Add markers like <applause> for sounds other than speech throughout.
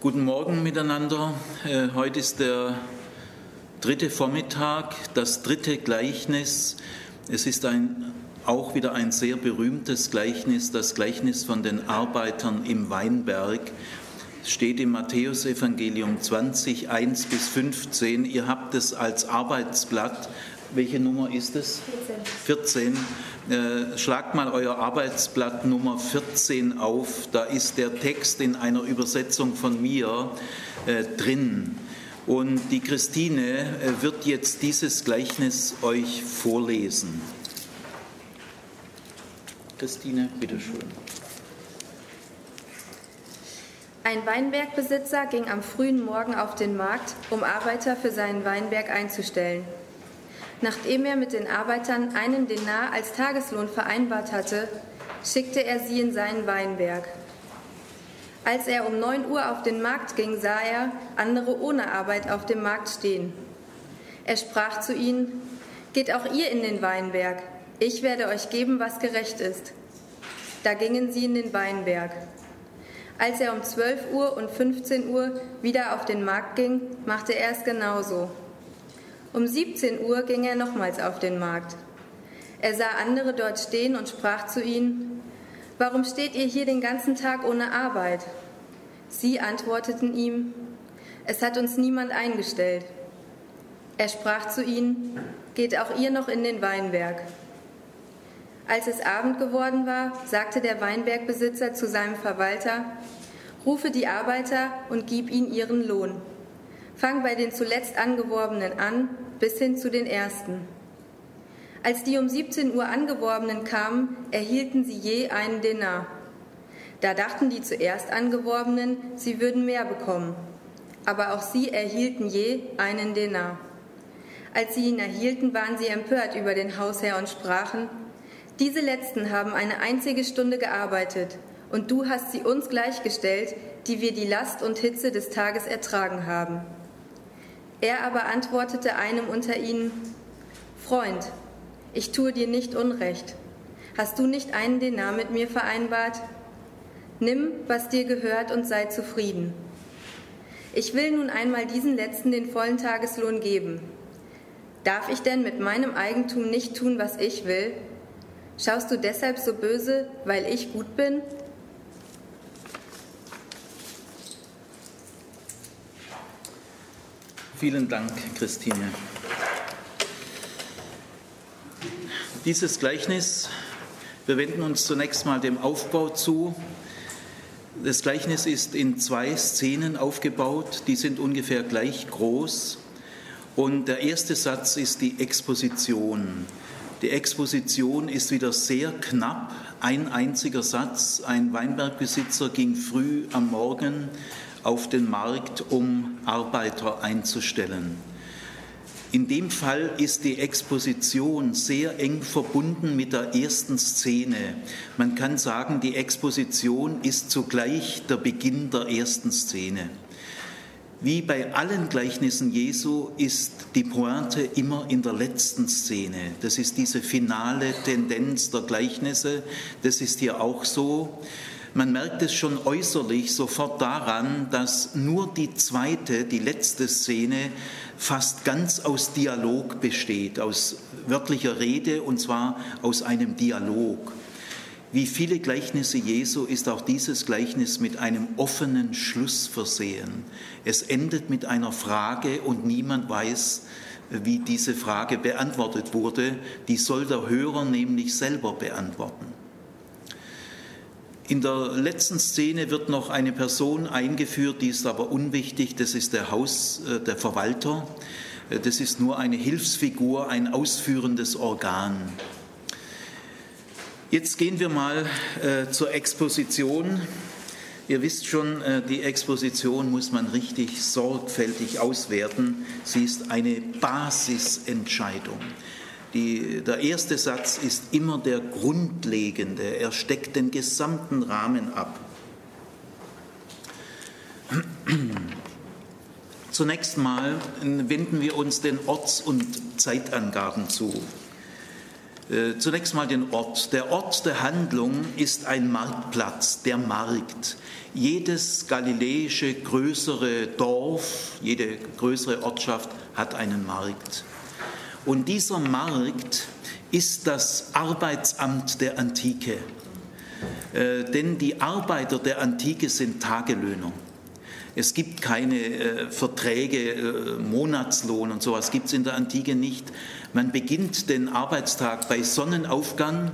Guten Morgen miteinander. Äh, heute ist der dritte Vormittag, das dritte Gleichnis. Es ist ein, auch wieder ein sehr berühmtes Gleichnis, das Gleichnis von den Arbeitern im Weinberg. Es steht im Matthäusevangelium 20, 1 bis 15. Ihr habt es als Arbeitsblatt. Welche Nummer ist es? 14. 14. Äh, schlagt mal euer Arbeitsblatt Nummer 14 auf. Da ist der Text in einer Übersetzung von mir äh, drin. Und die Christine äh, wird jetzt dieses Gleichnis euch vorlesen. Christine, bitteschön. Ein Weinbergbesitzer ging am frühen Morgen auf den Markt, um Arbeiter für seinen Weinberg einzustellen. Nachdem er mit den Arbeitern einen Denar als Tageslohn vereinbart hatte, schickte er sie in seinen Weinberg. Als er um 9 Uhr auf den Markt ging, sah er andere ohne Arbeit auf dem Markt stehen. Er sprach zu ihnen, Geht auch ihr in den Weinberg, ich werde euch geben, was gerecht ist. Da gingen sie in den Weinberg. Als er um 12 Uhr und 15 Uhr wieder auf den Markt ging, machte er es genauso. Um 17 Uhr ging er nochmals auf den Markt. Er sah andere dort stehen und sprach zu ihnen, Warum steht ihr hier den ganzen Tag ohne Arbeit? Sie antworteten ihm, Es hat uns niemand eingestellt. Er sprach zu ihnen, Geht auch ihr noch in den Weinberg. Als es Abend geworden war, sagte der Weinbergbesitzer zu seinem Verwalter, Rufe die Arbeiter und gib ihnen ihren Lohn. Fang bei den zuletzt Angeworbenen an, bis hin zu den Ersten. Als die um 17 Uhr Angeworbenen kamen, erhielten sie je einen Denar. Da dachten die zuerst Angeworbenen, sie würden mehr bekommen. Aber auch sie erhielten je einen Denar. Als sie ihn erhielten, waren sie empört über den Hausherr und sprachen, diese Letzten haben eine einzige Stunde gearbeitet, und du hast sie uns gleichgestellt, die wir die Last und Hitze des Tages ertragen haben. Er aber antwortete einem unter ihnen, Freund, ich tue dir nicht Unrecht. Hast du nicht einen Denar mit mir vereinbart? Nimm, was dir gehört und sei zufrieden. Ich will nun einmal diesen Letzten den vollen Tageslohn geben. Darf ich denn mit meinem Eigentum nicht tun, was ich will? Schaust du deshalb so böse, weil ich gut bin? Vielen Dank, Christine. Dieses Gleichnis, wir wenden uns zunächst mal dem Aufbau zu. Das Gleichnis ist in zwei Szenen aufgebaut, die sind ungefähr gleich groß. Und der erste Satz ist die Exposition. Die Exposition ist wieder sehr knapp, ein einziger Satz. Ein Weinbergbesitzer ging früh am Morgen auf den Markt, um Arbeiter einzustellen. In dem Fall ist die Exposition sehr eng verbunden mit der ersten Szene. Man kann sagen, die Exposition ist zugleich der Beginn der ersten Szene. Wie bei allen Gleichnissen Jesu ist die Pointe immer in der letzten Szene. Das ist diese finale Tendenz der Gleichnisse. Das ist hier auch so. Man merkt es schon äußerlich sofort daran, dass nur die zweite, die letzte Szene fast ganz aus Dialog besteht, aus wirklicher Rede und zwar aus einem Dialog. Wie viele Gleichnisse Jesu ist auch dieses Gleichnis mit einem offenen Schluss versehen. Es endet mit einer Frage und niemand weiß, wie diese Frage beantwortet wurde. Die soll der Hörer nämlich selber beantworten. In der letzten Szene wird noch eine Person eingeführt, die ist aber unwichtig, das ist der Haus, äh, der Verwalter. Äh, das ist nur eine Hilfsfigur, ein ausführendes Organ. Jetzt gehen wir mal äh, zur Exposition. Ihr wisst schon, äh, die Exposition muss man richtig sorgfältig auswerten. Sie ist eine Basisentscheidung. Die, der erste Satz ist immer der grundlegende. Er steckt den gesamten Rahmen ab. <clears throat> Zunächst mal wenden wir uns den Orts- und Zeitangaben zu. Äh, zunächst mal den Ort. Der Ort der Handlung ist ein Marktplatz, der Markt. Jedes galiläische größere Dorf, jede größere Ortschaft hat einen Markt. Und dieser Markt ist das Arbeitsamt der Antike. Äh, denn die Arbeiter der Antike sind Tagelöhner. Es gibt keine äh, Verträge, äh, Monatslohn und sowas gibt es in der Antike nicht. Man beginnt den Arbeitstag bei Sonnenaufgang.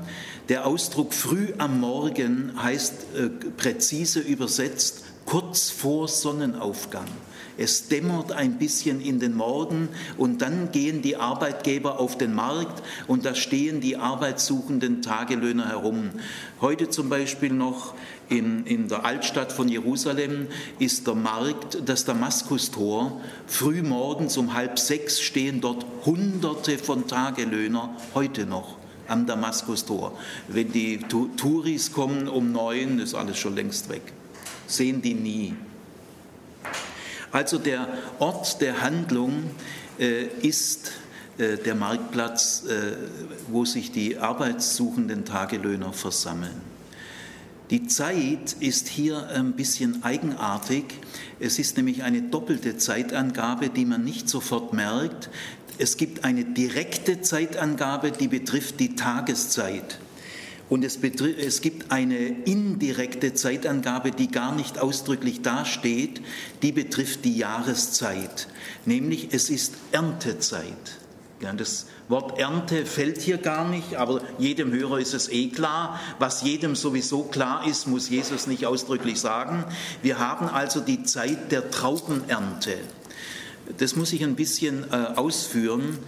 Der Ausdruck früh am Morgen heißt äh, präzise übersetzt kurz vor Sonnenaufgang. Es dämmert ein bisschen in den Morgen und dann gehen die Arbeitgeber auf den Markt und da stehen die arbeitssuchenden Tagelöhner herum. Heute zum Beispiel noch in, in der Altstadt von Jerusalem ist der Markt, das Damaskustor. Früh morgens um halb sechs stehen dort Hunderte von Tagelöhner, heute noch am Damaskustor. Wenn die Touris kommen um neun, ist alles schon längst weg. Sehen die nie. Also der Ort der Handlung äh, ist äh, der Marktplatz, äh, wo sich die arbeitssuchenden Tagelöhner versammeln. Die Zeit ist hier ein bisschen eigenartig. Es ist nämlich eine doppelte Zeitangabe, die man nicht sofort merkt. Es gibt eine direkte Zeitangabe, die betrifft die Tageszeit. Und es, es, gibt eine indirekte Zeitangabe, die gar nicht ausdrücklich dasteht, die betrifft die Jahreszeit, nämlich es ist Erntezeit. Ja, das Wort Ernte fällt hier gar nicht, aber jedem Hörer ist es eh klar. Was jedem sowieso klar ist, muss Jesus nicht ausdrücklich sagen. Wir haben also die Zeit der Traubenernte. Das muss ich ein bisschen äh, ausführen.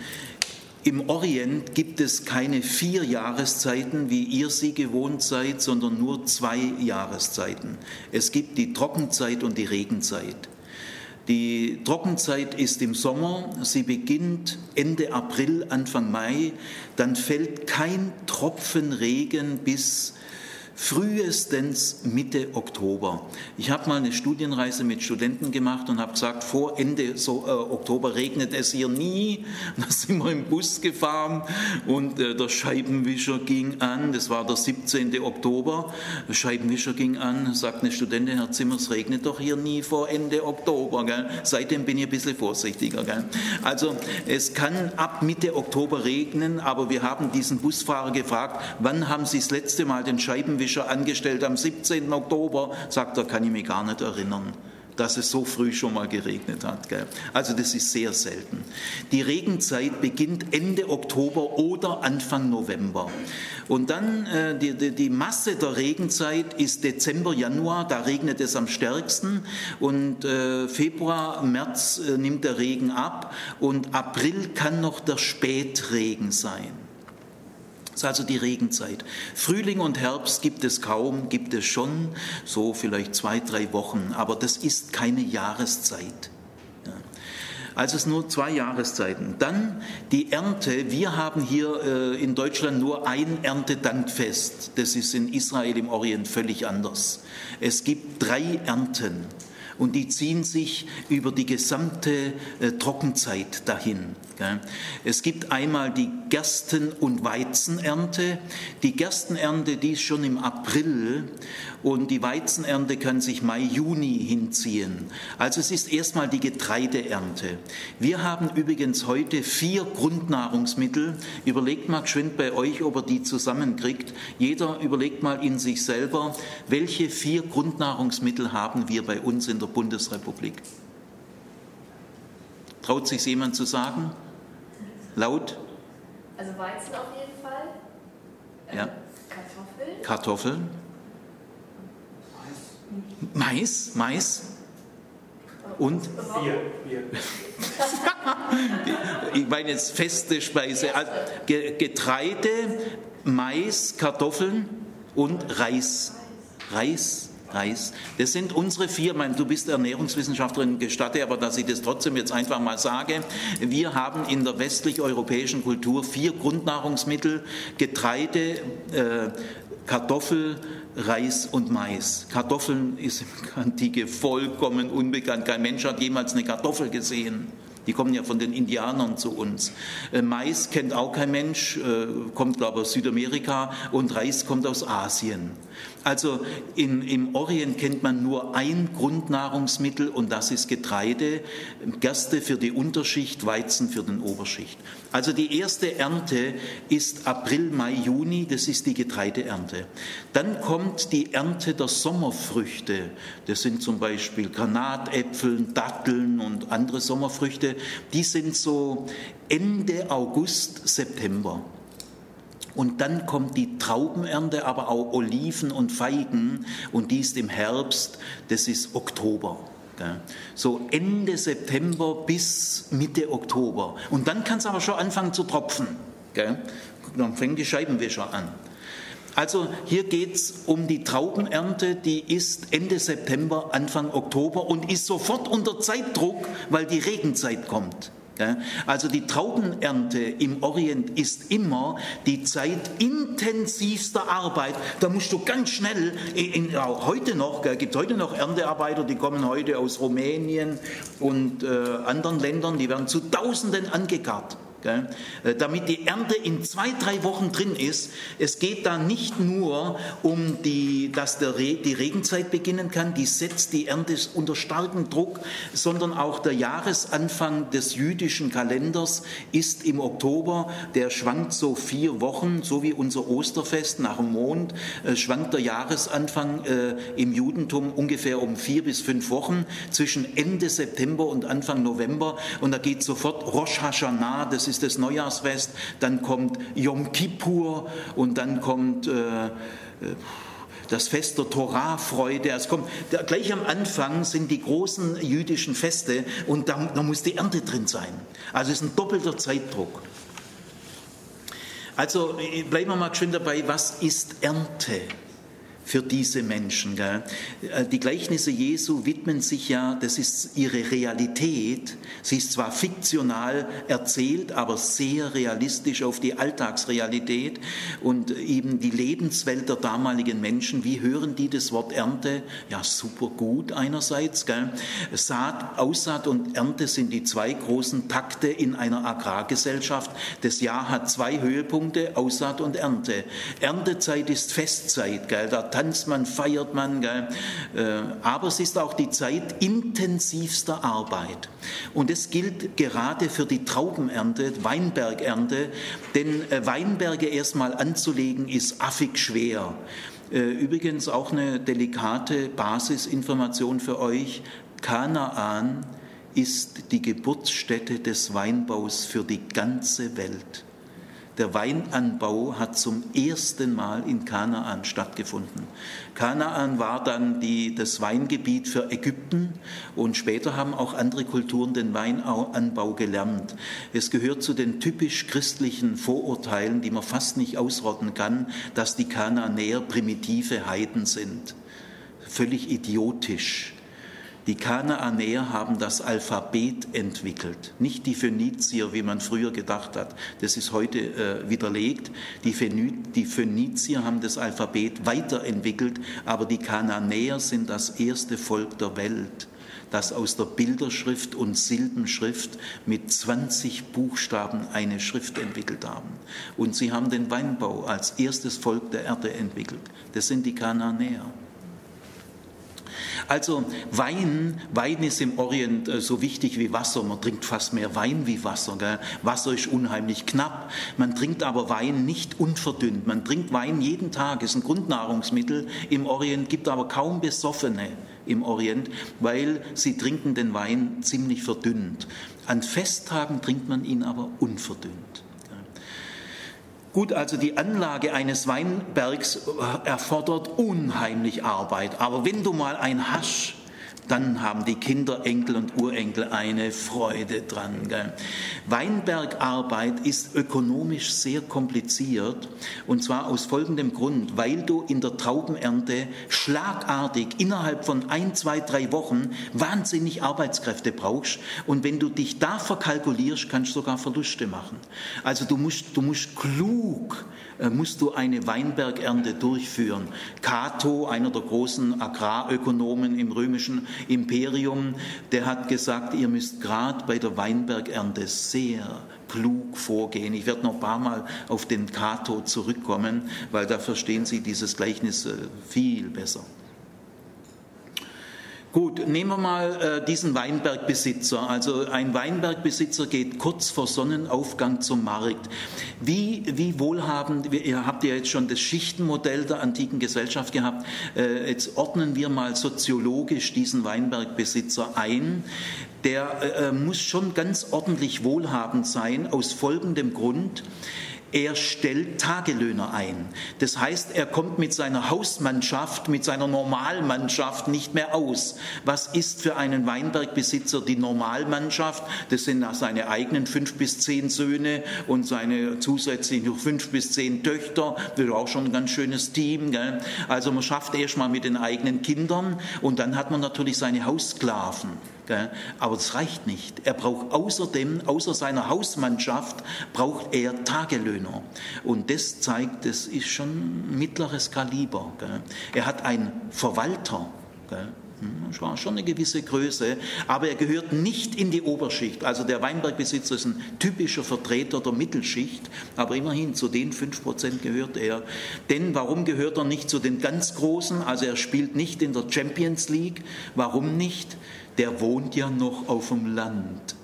Im Orient gibt es keine vier Jahreszeiten, wie ihr sie gewohnt seid, sondern nur zwei Jahreszeiten. Es gibt die Trockenzeit und die Regenzeit. Die Trockenzeit ist im Sommer, sie beginnt Ende April, Anfang Mai, dann fällt kein Tropfen Regen bis frühestens Mitte Oktober. Ich habe mal eine Studienreise mit Studenten gemacht und habe gesagt, vor Ende so, äh, Oktober regnet es hier nie. <laughs> Da sind wir im Bus gefahren und äh, der Scheibenwischer ging an. Das war der 17. Oktober. Der Scheibenwischer ging an, sagt eine Studentin, Herr Zimmer, es regnet doch hier nie vor Ende Oktober. Gell? Seitdem bin ich ein bisschen vorsichtiger. Gell? Also es kann ab Mitte Oktober regnen, aber wir haben diesen Busfahrer gefragt, wann haben Sie das letzte Mal den Scheibenwischer Fischer angestellt am 17. Oktober, sagt er, kann ich mich gar nicht erinnern dass es so früh schon mal geregnet hat. Gell? Also das ist sehr selten. Die Regenzeit beginnt Ende Oktober oder Anfang November. Und dann äh, die, die, die, Masse der Regenzeit ist Dezember, Januar, da regnet es am stärksten. Und äh, Februar, März äh, nimmt der Regen ab. Und April kann noch der Spätregen sein ist also die Regenzeit. Frühling und Herbst gibt es kaum, gibt es schon, so vielleicht zwei, drei Wochen, aber das ist keine Jahreszeit. Also es nur zwei Jahreszeiten. Dann die Ernte. Wir haben hier äh, in Deutschland nur ein Erntedankfest. Das ist in Israel im Orient völlig anders. Es gibt drei Ernten und die ziehen sich über die gesamte äh, Trockenzeit dahin. Es gibt einmal die Gersten- und Weizenernte. Die Gerstenernte, die ist schon im April und die Weizenernte kann sich Mai, Juni hinziehen. Also es ist erstmal die Getreideernte. Wir haben übrigens heute vier Grundnahrungsmittel. Überlegt mal geschwind bei euch, ob ihr die zusammenkriegt. Jeder überlegt mal in sich selber, welche vier Grundnahrungsmittel haben wir bei uns in der Bundesrepublik? Traut sich jemand zu sagen? Laut? Also Weizen auf jeden Fall. Ähm, ja. Kartoffeln. Kartoffeln. Mais, Mais. Und? Bier. <laughs> Ich meine jetzt feste Speise. Also Getreide, Mais, Kartoffeln und Reis. Reis. Reis. Das sind unsere vier, mein, du bist Ernährungswissenschaftlerin, gestatte aber, dass ich das trotzdem jetzt einfach mal sage. Wir haben in der westlich-europäischen Kultur vier Grundnahrungsmittel, Getreide, äh, Kartoffel, Reis und Mais. Kartoffeln ist im Antike vollkommen unbekannt. Kein Mensch hat jemals eine Kartoffel gesehen. Die kommen ja von den Indianern zu uns. Äh, Mais kennt auch kein Mensch, äh, kommt glaube ich aus Südamerika und Reis kommt aus Asien. Also in, im Orient kennt man nur ein Grundnahrungsmittel und das ist Getreide, Gerste für die Unterschicht, Weizen für den Oberschicht. Also die erste Ernte ist April, Mai, Juni, das ist die Getreideernte. Dann kommt die Ernte der Sommerfrüchte. Das sind zum Beispiel Granatäpfel, Datteln und andere Sommerfrüchte. Die sind so Ende August, September. Und dann kommt die Traubenernte, aber auch Oliven und Feigen und die ist im Herbst, das ist Oktober. So Ende September bis Mitte Oktober. Und dann kann es aber schon anfangen zu tropfen. Dann fängt die Scheibenwischer an. Also hier geht es um die Traubenernte, die ist Ende September, Anfang Oktober und ist sofort unter Zeitdruck, weil die Regenzeit kommt. Also die Traubenernte im Orient ist immer die Zeit intensivster Arbeit. Da musst du ganz schnell, in, ja, heute noch, gibt es heute noch Erntearbeiter, die kommen heute aus Rumänien und äh, anderen Ländern, die werden zu Tausenden angekarrt. Äh, damit die Ernte in zwei, drei Wochen drin ist. Es geht da nicht nur um, die, dass der Re, die Regenzeit beginnen kann, die setzt die Ernte unter starkem Druck, sondern auch der Jahresanfang des jüdischen Kalenders ist im Oktober, der schwankt so vier Wochen, so wie unser Osterfest nach dem Mond, äh, schwankt der Jahresanfang äh, im Judentum ungefähr um vier bis fünf Wochen zwischen Ende September und Anfang November und da geht sofort Rosh Hashanah, das ist das Neujahrsfest, dann kommt Yom Kippur und dann kommt äh, äh das Fest der Torah-Freude. Es kommt gleich am Anfang sind die großen jüdischen Feste und da, da muss die Ernte drin sein. Also es ist ein doppelter Zeitdruck. Also äh, bleiben wir mal schön dabei, was ist Ernte? Für diese Menschen. Gell? Äh, die Gleichnisse Jesu widmen sich ja, das ist ihre Realität. Sie ist zwar fiktional erzählt, aber sehr realistisch auf die Alltagsrealität und eben die Lebenswelt der damaligen Menschen. Wie hören die das Wort Ernte? Ja, super gut einerseits. Gell? Saat, Aussaat und Ernte sind die zwei großen Takte in einer Agrargesellschaft. Das Jahr hat zwei Höhepunkte, Aussaat und Ernte. Erntezeit ist Festzeit. Gell? Da tanzt man, feiert man. Gell? Äh, aber es ist auch die Zeit intensivster Arbeit. Und es gilt gerade für die Traubenernte, Weinbergernte, denn äh, Weinberge erstmal anzulegen ist affig schwer. Äh, übrigens auch eine delikate Basisinformation für euch. Kanaan ist die Geburtsstätte des Weinbaus für die ganze Welt. Der Weinanbau hat zum ersten Mal in Kanaan stattgefunden. Kanaan war dann die, das Weingebiet für Ägypten und später haben auch andere Kulturen den Weinanbau gelernt. Es gehört zu den typisch christlichen Vorurteilen, die man fast nicht ausrotten kann, dass die Kanaanäer primitive Heiden sind. Völlig idiotisch. Die Kanaanäer haben das Alphabet entwickelt, nicht die Phönizier, wie man früher gedacht hat. Das ist heute äh, widerlegt. Die, die Phönizier haben das Alphabet weiterentwickelt, aber die Kanaanäer sind das erste Volk der Welt das aus der Bilderschrift und Silbenschrift mit 20 Buchstaben eine Schrift entwickelt haben. Und sie haben den Weinbau als erstes Volk der Erde entwickelt. Das sind die Kanaanäer. Also Wein, Wein ist im Orient äh, so wichtig wie Wasser. Man trinkt fast mehr Wein wie Wasser. Gell? Wasser ist unheimlich knapp. Man trinkt aber Wein nicht unverdünnt. Man trinkt Wein jeden Tag. Ist ein Grundnahrungsmittel im Orient. Gibt aber kaum Besoffene im Orient, weil sie trinken den Wein ziemlich verdünnt. An Festtagen trinkt man ihn aber unverdünnt. Gut, also die Anlage eines Weinbergs erfordert unheimlich Arbeit. Aber wenn du mal ein hast, dann haben die Kinder, Enkel und Urenkel eine Freude dran. Gell? Weinbergarbeit ist ökonomisch sehr kompliziert und zwar aus folgendem Grund, weil du in der Traubenernte schlagartig innerhalb von ein, zwei, drei Wochen wahnsinnig Arbeitskräfte brauchst und wenn du dich da verkalkulierst, kannst du sogar Verluste machen. Also du musst, du musst klug musst du eine Weinbergernte durchführen. Cato, einer der großen Agrarökonomen im römischen Imperium, der hat gesagt, ihr müsst gerade bei der Weinbergernte sehr klug vorgehen. Ich werde noch ein paar Mal auf den Cato zurückkommen, weil da verstehen Sie dieses Gleichnis äh, viel besser. Gut, nehmen wir mal äh, diesen Weinbergbesitzer. Also ein Weinbergbesitzer geht kurz vor Sonnenaufgang zum Markt. Wie, wie wohlhabend, ihr habt ja jetzt schon das Schichtenmodell der antiken Gesellschaft gehabt. Äh, jetzt ordnen wir mal soziologisch diesen Weinbergbesitzer ein. Der äh, äh muss schon ganz ordentlich wohlhabend sein, aus folgendem Grund. Er stellt Tagelöhner ein. Das heißt, er kommt mit seiner Hausmannschaft, mit seiner Normalmannschaft nicht mehr aus. Was ist für einen Weinbergbesitzer die Normalmannschaft? Das sind seine eigenen fünf bis zehn Söhne und seine zusätzlich noch fünf bis zehn Töchter. Das ist auch schon ein ganz schönes Team. Gell? Also man schafft erst mal mit den eigenen Kindern und dann hat man natürlich seine Haussklaven. Aber das reicht nicht. Er braucht außerdem, außer seiner Hausmannschaft, braucht er Tagelöhner. Und das zeigt, das ist schon mittleres Kaliber. Er hat einen Verwalter. Das war schon eine gewisse Größe, aber er gehört nicht in die Oberschicht. Also der Weinbergbesitzer ist ein typischer Vertreter der Mittelschicht, aber immerhin zu den 5% gehört er. Denn warum gehört er nicht zu den ganz Großen? Also er spielt nicht in der Champions League. Warum nicht? Der wohnt ja noch auf dem Land.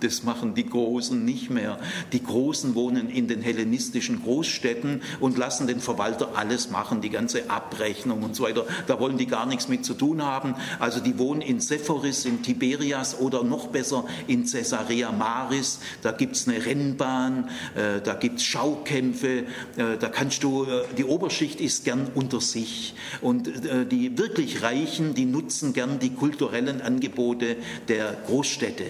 Das machen die Großen nicht mehr. Die Großen wohnen in den hellenistischen Großstädten und lassen den Verwalter alles machen, die ganze Abrechnung und so weiter. Da wollen die gar nichts mit zu tun haben. Also die wohnen in Sephoris, in Tiberias oder noch besser in Caesarea Maris. Da gibt es eine Rennbahn, äh, da gibt es Schaukämpfe, äh, da kannst du, äh, die Oberschicht ist gern unter sich. Und die wirklich Reichen, die nutzen gern die kulturellen Angebote der Großstädte.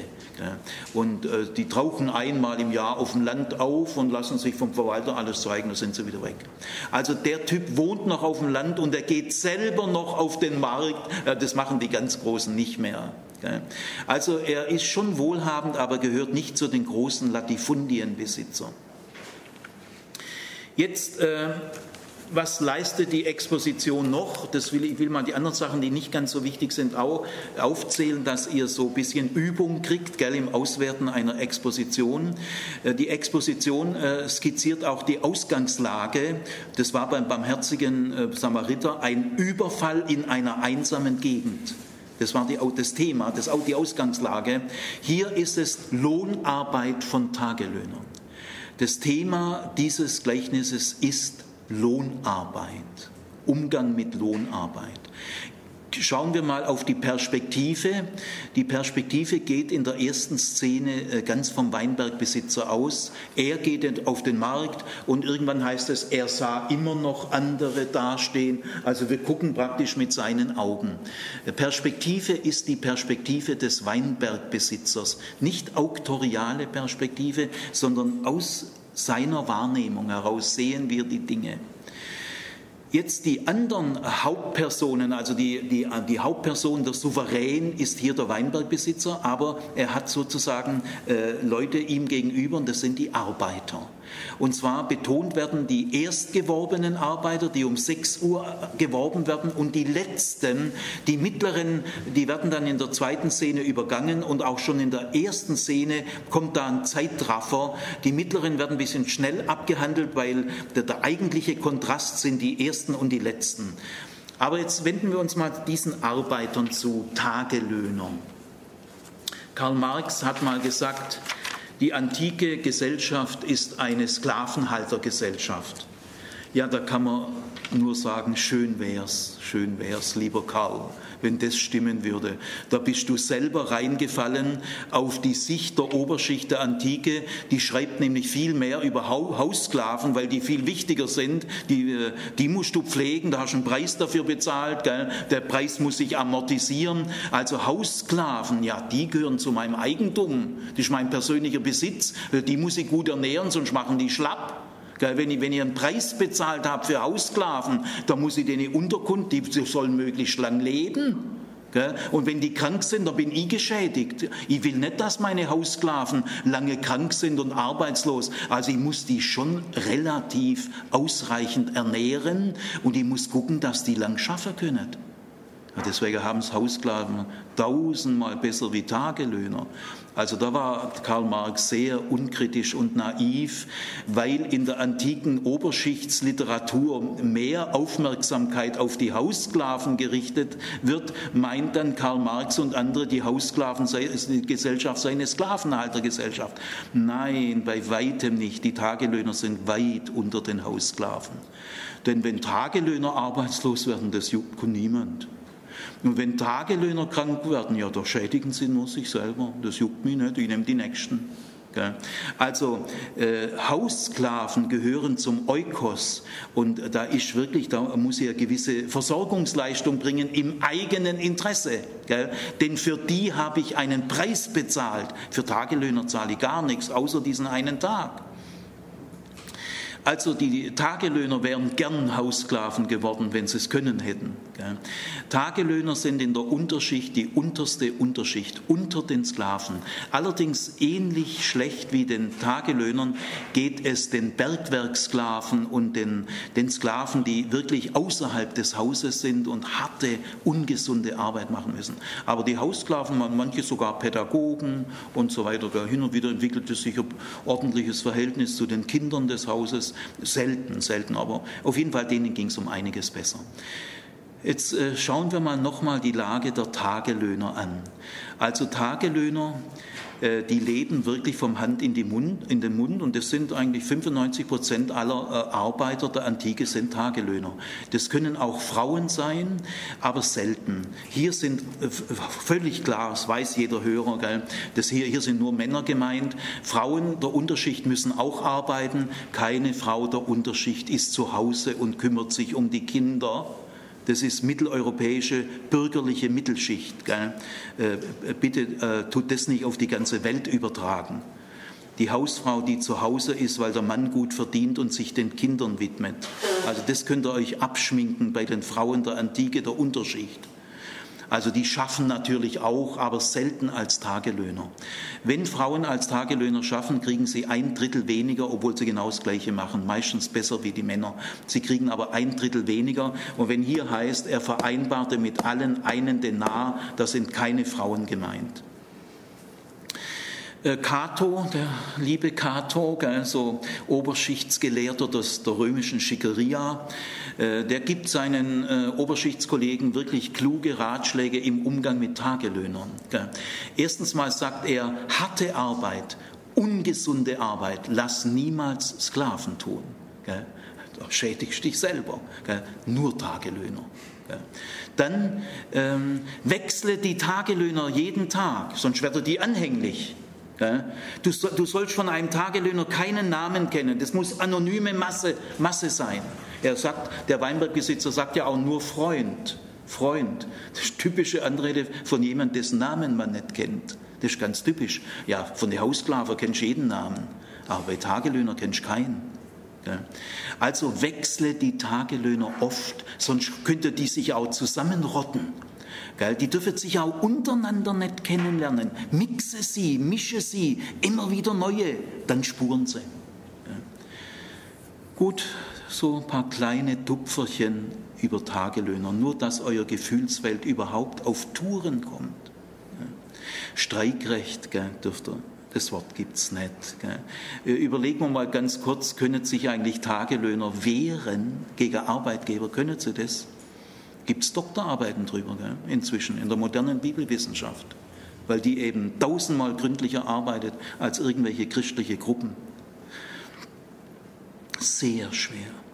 Und äh, die tauchen einmal im Jahr auf dem Land auf und lassen sich vom Verwalter alles zeigen, dann sind sie wieder weg. Also der Typ wohnt noch auf dem Land und er geht selber noch auf den Markt. Das machen die ganz Großen nicht mehr. Also er ist schon wohlhabend, aber gehört nicht zu den großen Latifundienbesitzern. Jetzt äh, was leistet die Exposition noch? Das will, ich will mal die anderen Sachen, die nicht ganz so wichtig sind, auch aufzählen, dass ihr so ein bisschen Übung kriegt, gell, im Auswerten einer Exposition. Äh, die Exposition äh, skizziert auch die Ausgangslage. Das war beim barmherzigen äh, Samariter ein Überfall in einer einsamen Gegend. Das war die, das Thema, das, die Ausgangslage. Hier ist es Lohnarbeit von Tagelöhnern. Das Thema dieses Gleichnisses ist Lohnarbeit, Umgang mit Lohnarbeit. Schauen wir mal auf die Perspektive. Die Perspektive geht in der ersten Szene äh, ganz vom Weinbergbesitzer aus. Er geht auf den Markt und irgendwann heißt es, er sah immer noch andere dastehen. Also wir gucken praktisch mit seinen Augen. Perspektive ist die Perspektive des Weinbergbesitzers. Nicht auktoriale Perspektive, sondern aus seiner Wahrnehmung heraus sehen wir die Dinge. Jetzt die anderen Hauptpersonen, also die, die, die Hauptperson, der Souverän ist hier der Weinbergbesitzer, aber er hat sozusagen äh, Leute ihm gegenüber und das sind die Arbeiter. Und zwar betont werden die erstgeworbenen Arbeiter, die um 6 Uhr geworben werden, und die letzten, die mittleren, die werden dann in der zweiten Szene übergangen und auch schon in der ersten Szene kommt da ein Zeittraffer. Die mittleren werden ein bisschen schnell abgehandelt, weil der, der eigentliche Kontrast sind die ersten und die letzten. Aber jetzt wenden wir uns mal diesen Arbeitern zu, Tagelöhnern. Karl Marx hat mal gesagt, die antike Gesellschaft ist eine Sklavenhaltergesellschaft. Ja, da kann man nur sagen, schön wär's, schön wär's, lieber Karl wenn das stimmen würde. Da bist du selber reingefallen auf die Sicht der Oberschicht der Antike. Die schreibt nämlich viel mehr über Haussklaven, weil die viel wichtiger sind. Die, äh, die musst du pflegen, da hast du einen Preis dafür bezahlt. Gell? Der Preis muss sich amortisieren. Also Haussklaven, ja, die gehören zu meinem Eigentum. Das ist mein persönlicher Besitz. Die muss ich gut ernähren, sonst machen die schlapp. Wenn ich, wenn ich einen Preis bezahlt habe für Haussklaven, dann muss ich denen Unterkunft, die sollen möglichst lang leben. Und wenn die krank sind, dann bin ich geschädigt. Ich will nicht, dass meine Haussklaven lange krank sind und arbeitslos. Also ich muss die schon relativ ausreichend ernähren und ich muss gucken, dass die lang schaffen können. Deswegen haben es Hausklaven tausendmal besser wie Tagelöhner. Also da war Karl Marx sehr unkritisch und naiv, weil in der antiken Oberschichtsliteratur mehr Aufmerksamkeit auf die Haussklaven gerichtet wird, meint dann Karl Marx und andere, die Haussklaven sei, die Gesellschaft sei eine Sklavenhaltergesellschaft. Nein, bei weitem nicht. Die Tagelöhner sind weit unter den Haussklaven. Denn wenn Tagelöhner arbeitslos werden, das juckt niemand. Und wenn Tagelöhner krank werden, ja, da schädigen sie nur sich selber. Das juckt mich nicht, ich nehme die Nächsten. Also äh, Haussklaven gehören zum Eukos und da ist wirklich, da muss eine gewisse Versorgungsleistung bringen im eigenen Interesse. Gell? Denn für die habe ich einen Preis bezahlt. Für Tagelöhner zahle ich gar nichts, außer diesen einen Tag. Also die Tagelöhner wären gern Haussklaven geworden, wenn sie es können hätten. Tagelöhner sind in der Unterschicht die unterste Unterschicht unter den Sklaven. Allerdings ähnlich schlecht wie den Tagelöhnern geht es den Bergwerksklaven und den, den Sklaven, die wirklich außerhalb des Hauses sind und harte, ungesunde Arbeit machen müssen. Aber die Haussklaven, manche sogar Pädagogen und so weiter, da hin und wieder entwickelte sich ein ordentliches Verhältnis zu den Kindern des Hauses selten, selten, aber auf jeden Fall denen ging es um einiges besser. Jetzt äh, schauen wir mal nochmal die Lage der Tagelöhner an. Also Tagelöhner äh, die leben wirklich vom Hand in, Mund, in, den Mund und das sind eigentlich 95 Prozent aller äh, Arbeiter der Antike sind Tagelöhner. Das können auch Frauen sein, aber selten. Hier sind völlig klar, das weiß jeder Hörer, gell, das hier, hier sind nur Männer gemeint. Frauen der Unterschicht müssen auch arbeiten. Keine Frau der Unterschicht ist zu Hause und kümmert sich um die Kinder das ist mitteleuropäische bürgerliche Mittelschicht. Äh, bitte äh, tut das nicht auf die ganze Welt übertragen. Die Hausfrau, die zu Hause ist, weil der Mann gut verdient und sich den Kindern widmet. Also das könnt ihr euch abschminken bei den Frauen der Antike, der Unterschicht. Also die schaffen natürlich auch, aber selten als Tagelöhner. Wenn Frauen als Tagelöhner schaffen, kriegen sie ein Drittel weniger, obwohl sie genau das Gleiche machen. Meistens besser wie die Männer. Sie kriegen aber ein Drittel weniger. Und wenn hier heißt, er vereinbarte mit allen einen Denar, da sind keine Frauen gemeint. Äh, Cato, der liebe Cato, so Oberschichtsgelehrter des, der römischen Schickeria, der gibt seinen äh, Oberschichtskollegen wirklich kluge Ratschläge im Umgang mit Tagelöhnern. Erstens mal sagt er, harte Arbeit, ungesunde Arbeit, lass niemals Sklaven tun. Da schädigst dich selber. Nur Tagelöhner. Dann ähm, wechsle die Tagelöhner jeden Tag, sonst wird er die anhänglich. Du, du sollst von einem Tagelöhner keinen Namen kennen. Das muss anonyme Masse, Masse sein. Er sagt, der Weinbergbesitzer sagt ja auch nur Freund. Freund. Das ist typische Anrede von jemandem, dessen Namen man nicht kennt. Das ist ganz typisch. Ja, von den Hausklaver kennst du jeden Namen, aber bei Tagelöhner kennst du keinen. Also wechsle die Tagelöhner oft, sonst könnte die sich auch zusammenrotten. Die dürfen sich auch untereinander nicht kennenlernen. Mixe sie, mische sie, immer wieder neue, dann spuren sie. Gut, so ein paar kleine Tupferchen über Tagelöhner, nur dass euer Gefühlswelt überhaupt auf Touren kommt. Streikrecht gell, dürft ihr das Wort gibt es nicht. Gell. Überlegen wir mal ganz kurz, können sich eigentlich Tagelöhner wehren gegen Arbeitgeber? Können sie das? Gibt es Doktorarbeiten drüber gell? inzwischen in der modernen Bibelwissenschaft, weil die eben tausendmal gründlicher arbeitet als irgendwelche christliche Gruppen. Sehr schwer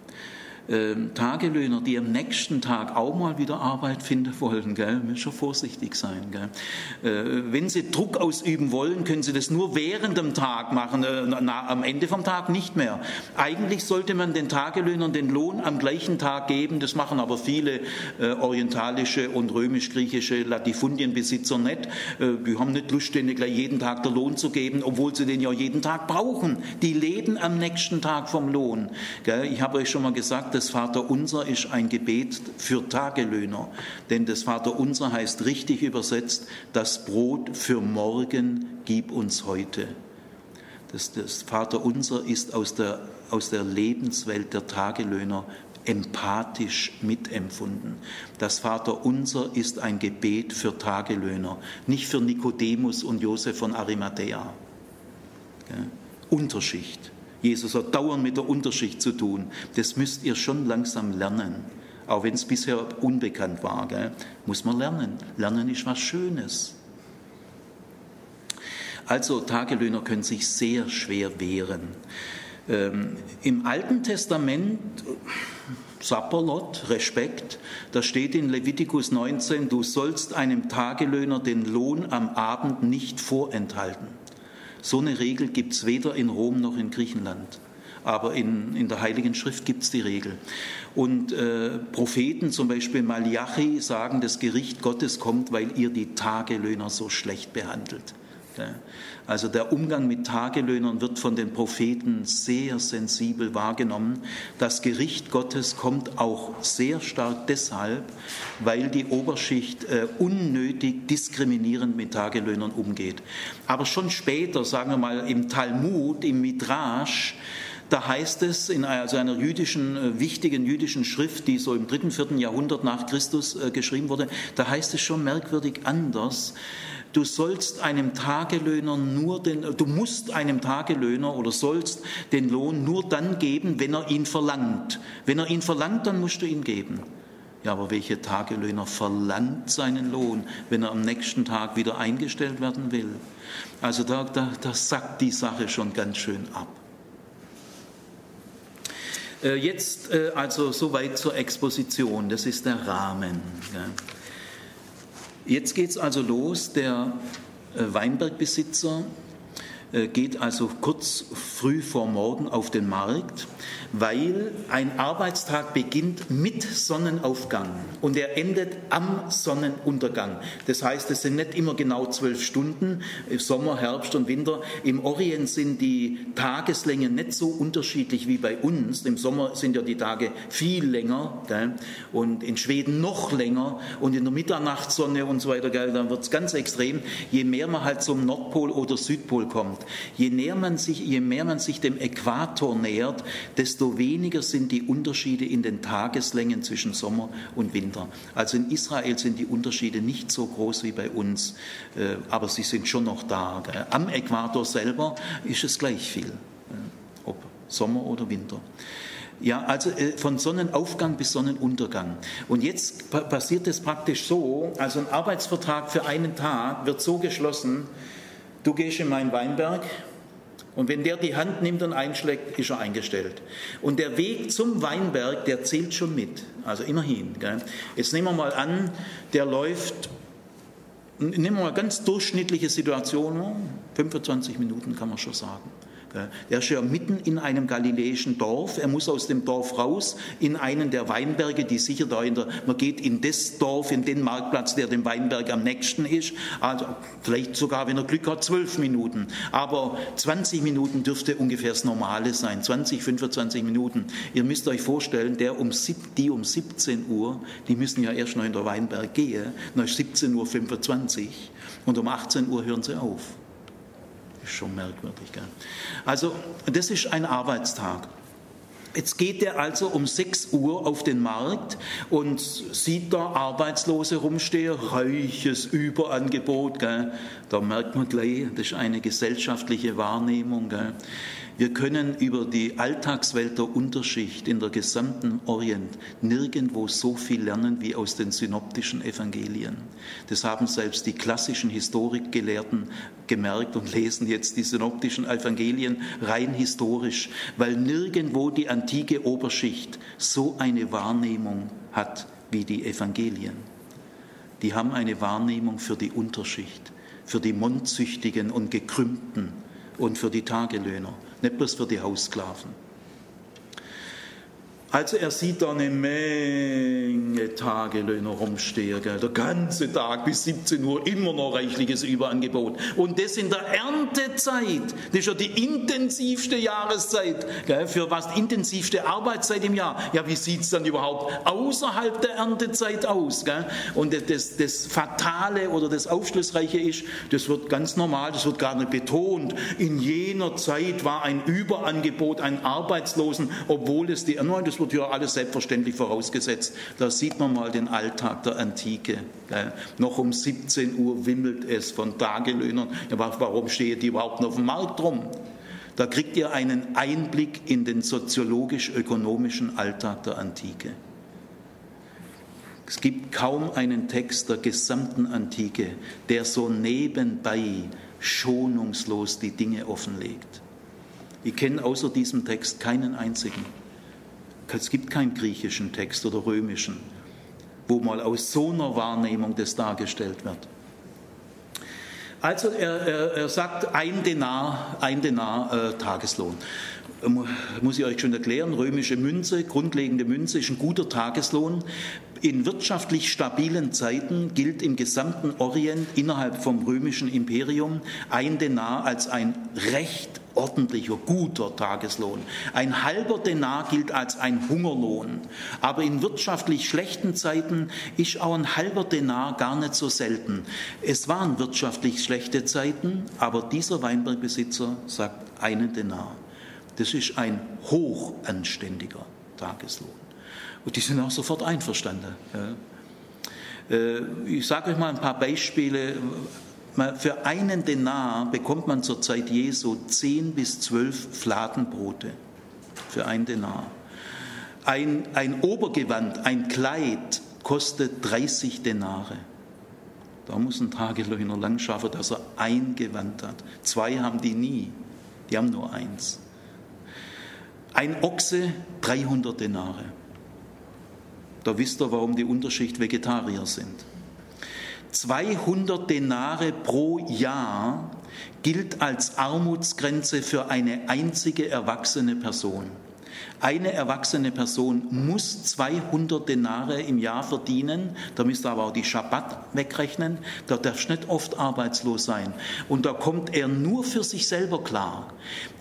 Tagelöhner, die am nächsten Tag auch mal wieder Arbeit finden wollen, gell, müssen schon vorsichtig sein. Gell. Äh, wenn sie Druck ausüben wollen, können sie das nur während dem Tag machen, äh, na, am Ende vom Tag nicht mehr. Eigentlich sollte man den Tagelöhnern den Lohn am gleichen Tag geben, das machen aber viele äh, orientalische und römisch-griechische Latifundienbesitzer nicht. Äh, die haben nicht Lust, denen gleich jeden Tag der Lohn zu geben, obwohl sie den ja jeden Tag brauchen. Die leben am nächsten Tag vom Lohn. Gell. Ich habe euch schon mal gesagt, das Vaterunser ist ein Gebet für Tagelöhner, denn das Vaterunser heißt richtig übersetzt, das Brot für morgen gib uns heute. Das, das Vaterunser ist aus der, aus der Lebenswelt der Tagelöhner empathisch mitempfunden. Das Vaterunser ist ein Gebet für Tagelöhner, nicht für Nikodemus und Josef von Arimathea. Unterschicht. Jesus hat dauernd mit der Unterschicht zu tun. Das müsst ihr schon langsam lernen. Auch wenn es bisher unbekannt war, gell? muss man lernen. Lernen ist was Schönes. Also Tagelöhner können sich sehr schwer wehren. Ähm, Im Alten Testament, Sapperlot, Respekt, da steht in Levitikus 19, du sollst einem Tagelöhner den Lohn am Abend nicht vorenthalten. So eine Regel gibt es weder in Rom noch in Griechenland. Aber in, in der Heiligen Schrift gibt es die Regel. Und äh, Propheten, zum Beispiel Malachi, sagen, das Gericht Gottes kommt, weil ihr die Tagelöhner so schlecht behandelt. Also der Umgang mit Tagelöhnern wird von den Propheten sehr sensibel wahrgenommen. Das Gericht Gottes kommt auch sehr stark deshalb, weil die Oberschicht äh, unnötig diskriminierend mit Tagelöhnern umgeht. Aber schon später, sagen wir mal im Talmud, im Midrash, da heißt es in also einer jüdischen, äh, wichtigen jüdischen Schrift, die so im dritten, vierten Jahrhundert nach Christus äh, geschrieben wurde, da heißt es schon merkwürdig anders du sollst einem Tagelöhner nur den, du musst einem Tagelöhner oder sollst den Lohn nur dann geben, wenn er ihn verlangt. Wenn er ihn verlangt, dann musst du ihn geben. Ja, aber welcher Tagelöhner verlangt seinen Lohn, wenn er am nächsten Tag wieder eingestellt werden will? Also da, da, da sackt die Sache schon ganz schön ab. Äh, jetzt äh, also soweit zur Exposition, das ist der Rahmen. Jetzt geht es also los, der äh, Weinbergbesitzer äh, geht also kurz früh vor Morgen auf den Markt, weil ein Arbeitstag beginnt mit Sonnenaufgang und er endet am Sonnenuntergang. Das heißt, es sind nicht immer genau zwölf Stunden, Sommer, Herbst und Winter. Im Orient sind die Tageslängen nicht so unterschiedlich wie bei uns. Im Sommer sind ja die Tage viel länger gell? und in Schweden noch länger und in der Mitternachtssonne und so weiter, gell? dann wird es ganz extrem, je mehr man halt zum Nordpol oder Südpol kommt. Je, näher man sich, je mehr man sich dem Äquator nähert, desto weniger sind die Unterschiede in den Tageslängen zwischen Sommer und Winter. Also in Israel sind die Unterschiede nicht so groß wie bei uns, äh, aber sie sind schon noch da. Am Äquator selber ist es gleich viel, äh, ob Sommer oder Winter. Ja, also äh, von Sonnenaufgang bis Sonnenuntergang. Und jetzt passiert es praktisch so, also ein Arbeitsvertrag für einen Tag wird so geschlossen, du gehst in meinen Weinberg und wenn der die Hand nimmt und einschlägt, ist er eingestellt. Und der Weg zum Weinberg, der zählt schon mit. Also immerhin. Gell? Jetzt nehmen wir mal an, der läuft, nehmen wir mal ganz durchschnittliche Situation, 25 Minuten kann man schon sagen. Er ist ja mitten in einem galiläischen Dorf. Er muss aus dem Dorf raus in einen der Weinberge, die sicher da in der, man geht in das Dorf, in den Marktplatz, der dem Weinberg am nächsten ist. Also vielleicht sogar, wenn er Glück hat, zwölf Minuten. Aber 20 Minuten dürfte ungefähr das Normale sein. 20, 25 Minuten. Ihr müsst euch vorstellen, der um, die um 17 Uhr, die müssen ja erst noch in der Weinberg gehen. Dann ist 17.25 Uhr und um 18 Uhr hören sie auf. Ist schon merkwürdig. Gell? Also das ist ein Arbeitstag. Jetzt geht er also um 6 Uhr auf den Markt und sieht da Arbeitslose rumstehen, reiches Überangebot. Gell? Da merkt man gleich, das ist eine gesellschaftliche Wahrnehmung. Gell? Wir können über die Alltagswelt der Unterschicht in der gesamten Orient nirgendwo so viel lernen wie aus den synoptischen Evangelien. Das haben selbst die klassischen Historikgelehrten gemerkt und lesen jetzt die synoptischen Evangelien rein historisch, weil nirgendwo die antike Oberschicht so eine Wahrnehmung hat wie die Evangelien. Die haben eine Wahrnehmung für die Unterschicht, für die Mondzüchtigen und Gekrümmten und für die Tagelöhner nicht bloß für die Haussklaven. Also er sieht da eine Menge Tagelöhner rumstehen, gell? der ganze Tag bis 17 Uhr immer noch reichliches Überangebot. Und das in der Erntezeit, das ist ja die intensivste Jahreszeit, gell? für was intensivste Arbeitszeit im Jahr. Ja, wie sieht es dann überhaupt außerhalb der Erntezeit aus? Gell? Und das, das Fatale oder das Aufschlussreiche ist, das wird ganz normal, das wird gar nicht betont. In jener Zeit war ein Überangebot an Arbeitslosen, obwohl es die, das ja alles selbstverständlich vorausgesetzt. Da sieht man mal den Alltag der Antike. Gell? Noch um 17 Uhr wimmelt es von Tagelöhnern. Ja, warum stehen die überhaupt noch auf dem Markt rum? Da kriegt ihr einen Einblick in den soziologisch-ökonomischen Alltag der Antike. Es gibt kaum einen Text der gesamten Antike, der so nebenbei schonungslos die Dinge offenlegt. Ich kenne außer diesem Text keinen einzigen. Es gibt keinen griechischen Text oder römischen, wo mal aus so einer Wahrnehmung das dargestellt wird. Also er, er, er sagt ein Denar, ein Denar äh, Tageslohn. Muss ich euch schon erklären, römische Münze, grundlegende Münze ist ein guter Tageslohn. In wirtschaftlich stabilen Zeiten gilt im gesamten Orient innerhalb vom römischen Imperium ein Denar als ein recht ordentlicher, guter Tageslohn. Ein halber Denar gilt als ein Hungerlohn. Aber in wirtschaftlich schlechten Zeiten ist auch ein halber Denar gar nicht so selten. Es waren wirtschaftlich schlechte Zeiten, aber dieser Weinbergbesitzer sagt einen Denar. Das ist ein hochanständiger Tageslohn. Und die sind auch sofort einverstanden. Äh, ich sage euch mal ein paar Beispiele, für einen Denar bekommt man zur Zeit Jesu zehn bis zwölf Fladenbrote. Für einen Denar. Ein, ein Obergewand, ein Kleid kostet 30 Denare. Da muss ein Tagelöhner lang schaffen, dass er ein Gewand hat. Zwei haben die nie, die haben nur eins. Ein Ochse 300 Denare. Da wisst ihr, warum die Unterschicht Vegetarier sind. 200 Denare pro Jahr gilt als Armutsgrenze für eine einzige erwachsene Person. Eine erwachsene Person muss 200 Denare im Jahr verdienen, da müsst ihr aber auch die Schabbat wegrechnen, da darfst nicht oft arbeitslos sein. Und da kommt er nur für sich selber klar.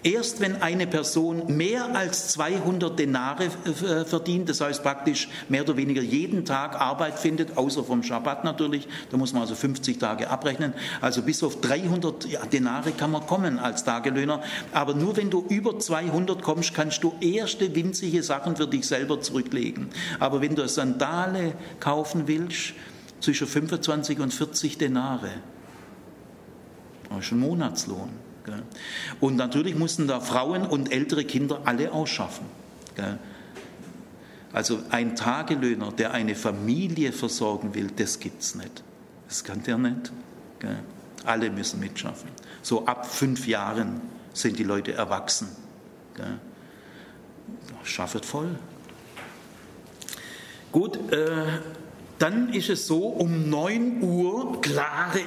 Erst wenn eine Person mehr als 200 Denare äh, verdient, das heißt praktisch mehr oder weniger jeden Tag Arbeit findet, außer vom Schabbat natürlich, da muss man also 50 Tage abrechnen, also bis auf 300 Denare kann man kommen als Tagelöhner, aber nur wenn du über 200 kommst, kannst du erste winzige Sachen für dich selber zurücklegen. Aber wenn du Sandale kaufen willst, zwischen 25 und 40 Denare, das ist ein Monatslohn. Und natürlich mussten da Frauen und ältere Kinder alle ausschaffen. Also ein Tagelöhner, der eine Familie versorgen will, das gibt es nicht. Das kann der nicht. Alle müssen mitschaffen. So ab fünf Jahren sind die Leute erwachsen. Schaffet voll. Gut, äh, dann ist es so, um 9 Uhr, klare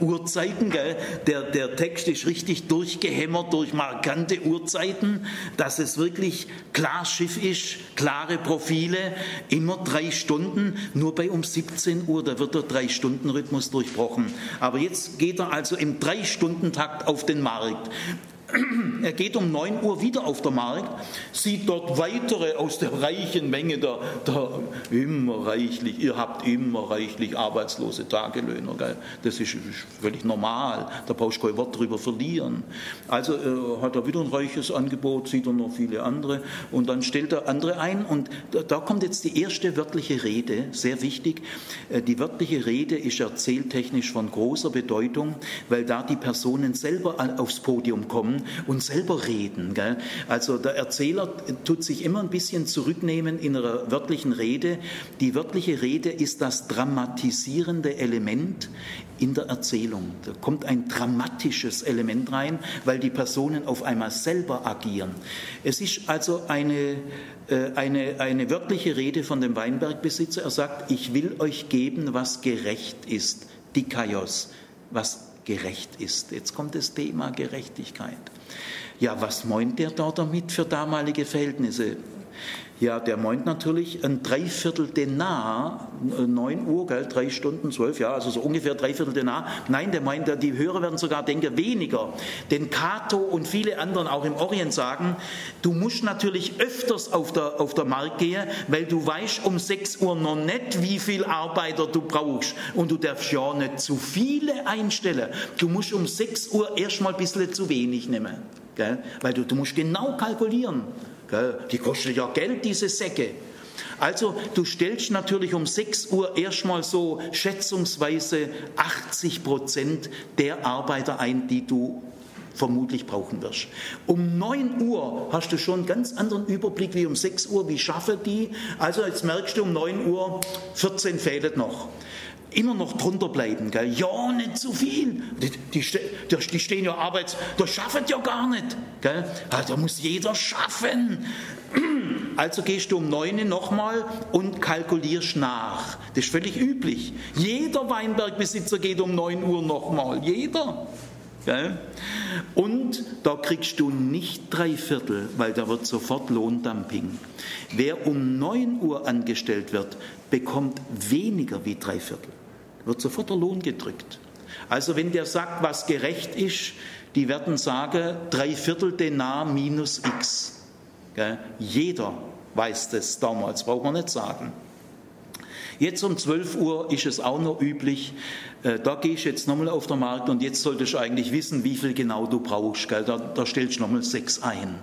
Uhrzeiten, gell? Der, der Text ist richtig durchgehämmert durch markante Uhrzeiten, dass es wirklich klar Schiff ist, klare Profile, immer drei Stunden, nur bei um 17 Uhr, da wird der Drei-Stunden-Rhythmus durchbrochen. Aber jetzt geht er also im Drei-Stunden-Takt auf den Markt. <clears throat> Er geht um 9 Uhr wieder auf den Markt, sieht dort weitere aus der reichen Menge der, der immer reichlich, ihr habt immer reichlich arbeitslose Tagelöhner. Gell? Das ist völlig normal, da brauchst du kein Wort drüber verlieren. Also äh, hat er wieder ein reiches Angebot, sieht er noch viele andere und dann stellt er andere ein und da, da kommt jetzt die erste wörtliche Rede, sehr wichtig. Äh, die wörtliche Rede ist erzähltechnisch von großer Bedeutung, weil da die Personen selber aufs Podium kommen und selber reden. Gell? Also der Erzähler tut sich immer ein bisschen zurücknehmen in einer wörtlichen Rede. Die wörtliche Rede ist das dramatisierende Element in der Erzählung. Da kommt ein dramatisches Element rein, weil die Personen auf einmal selber agieren. Es ist also eine, äh, eine, eine wörtliche Rede von dem Weinbergbesitzer. Er sagt, ich will euch geben, was gerecht ist. Dikaios, was gerecht ist. Jetzt kommt das Thema Gerechtigkeit. Ja, was meint der da damit für damalige Verhältnisse? Ja, der meint natürlich ein Dreiviertel Denar, 9 Uhr, gell, drei Stunden, zwölf, ja, also so ungefähr Dreiviertel Denar. Nein, der meint, die Hörer werden sogar denken, weniger. Denn Cato und viele anderen auch im Orient sagen, du musst natürlich öfters auf der, auf der Markt gehen, weil du weißt um 6 Uhr noch nicht, wie viel Arbeiter du brauchst. Und du darfst ja nicht zu viele einstellen. Du musst um 6 Uhr erstmal ein bisschen zu wenig nehmen. Gell? Weil du, du musst genau kalkulieren. Die kosten ja Geld, diese Säcke. Also du stellst natürlich um 6 Uhr erstmal so schätzungsweise 80 Prozent der Arbeiter ein, die du vermutlich brauchen wirst. Um 9 Uhr hast du schon einen ganz anderen Überblick wie um 6 Uhr, wie schaffe die. Also jetzt merkst du um 9 Uhr, 14 fehlt noch immer noch drunter bleiben. Gell? Ja, nicht zu viel. Die, die, die, stehen ja arbeits, das schaffen ja gar nicht. Gell? Also muss jeder schaffen. <clears throat> Also gehst du um neun nochmal und kalkulierst nach. Das ist völlig üblich. Jeder Weinbergbesitzer geht um neun Uhr nochmal. Jeder. Gell? Und da kriegst du nicht drei Viertel, weil da wird sofort Lohndumping. Wer um 9 Uhr angestellt wird, bekommt weniger wie drei Viertel wird sofort der Lohn gedrückt. Also wenn der sagt, was gerecht ist, die werden sagen, drei Viertel Denar minus x. Jeder weiß das damals, braucht man nicht sagen. Jetzt um 12 Uhr ist es auch noch üblich, äh, da gehe ich jetzt nochmal auf den Markt und jetzt solltest du eigentlich wissen, wie viel genau du brauchst. Da, da stellst du nochmal sechs ein.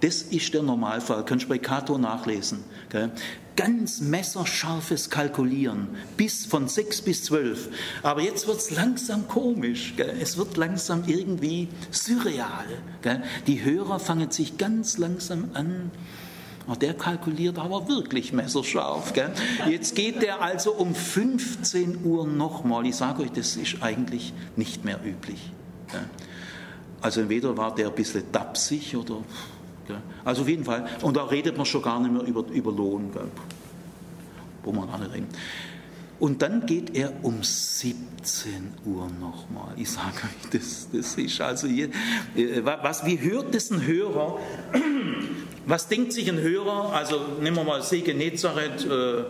Das ist der Normalfall, kannst du bei Cato nachlesen. Ganz messerscharfes Kalkulieren, bis von sechs bis zwölf. Aber jetzt wird es langsam komisch, es wird langsam irgendwie surreal. Die Hörer fangen sich ganz langsam an, Oh, der kalkuliert aber wirklich messerscharf. Gell? Jetzt geht der also um 15 Uhr nochmal. Ich sage euch, das ist eigentlich nicht mehr üblich. Gell? Also entweder war der ein bisschen dapsig oder. Also auf jeden Fall. Und da redet man schon gar nicht mehr über, über Lohn. Wo man alle reden. Und dann geht er um 17 Uhr nochmal. Ich sage euch, das, das ist also hier, äh, was, wie hört das ein Hörer? Was denkt sich ein Hörer? Also nehmen wir mal Sege Nezareth, äh,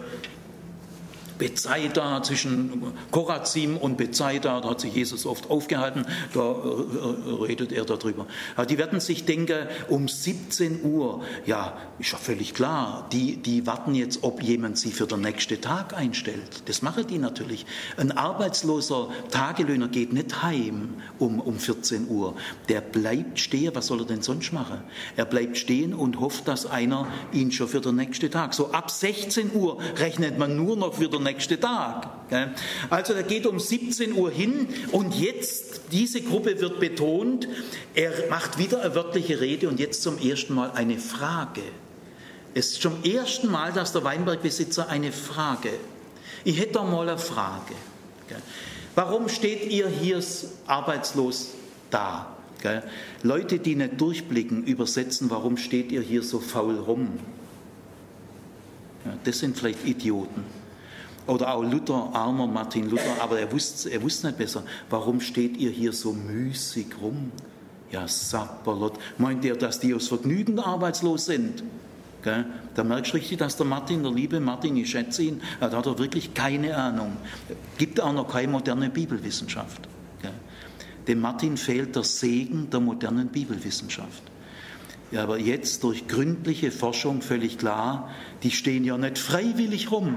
Bethsaida, zwischen Korazim und Bethsaida, da hat sich Jesus oft aufgehalten, da äh, redet er darüber. Aber die werden sich denken, um 17 Uhr, ja, ist ja völlig klar, die, die warten jetzt, ob jemand sie für den nächsten Tag einstellt. Das machen die natürlich. Ein arbeitsloser Tagelöhner geht nicht heim um, um 14 Uhr. Der bleibt stehen, was soll er denn sonst machen? Er bleibt stehen und hofft, dass einer ihn schon für den nächsten Tag, so ab 16 Uhr rechnet man nur noch für den nächste Tag. Also er geht um 17 Uhr hin und jetzt, diese Gruppe wird betont, er macht wieder eine wörtliche Rede und jetzt zum ersten Mal eine Frage. Es ist zum ersten Mal, dass der Weinbergbesitzer eine Frage. Ich hätte da mal eine Frage. Warum steht ihr hier arbeitslos da? Leute, die nicht durchblicken, übersetzen, warum steht ihr hier so faul rum? das sind vielleicht Idioten. Oder auch Luther, armer Martin Luther, aber er wusste, er wusste nicht besser. Warum steht ihr hier so müßig rum? Ja, Sapperlot. Meint ihr, dass die aus Vergnügen arbeitslos sind? Gell? Da merkst du richtig, dass der Martin, der liebe Martin, ich schätze ihn, da hat er wirklich keine Ahnung. Gibt auch noch keine moderne Bibelwissenschaft. Gell? Dem Martin fehlt der Segen der modernen Bibelwissenschaft. Ja, aber jetzt durch gründliche Forschung völlig klar, die stehen ja nicht freiwillig rum.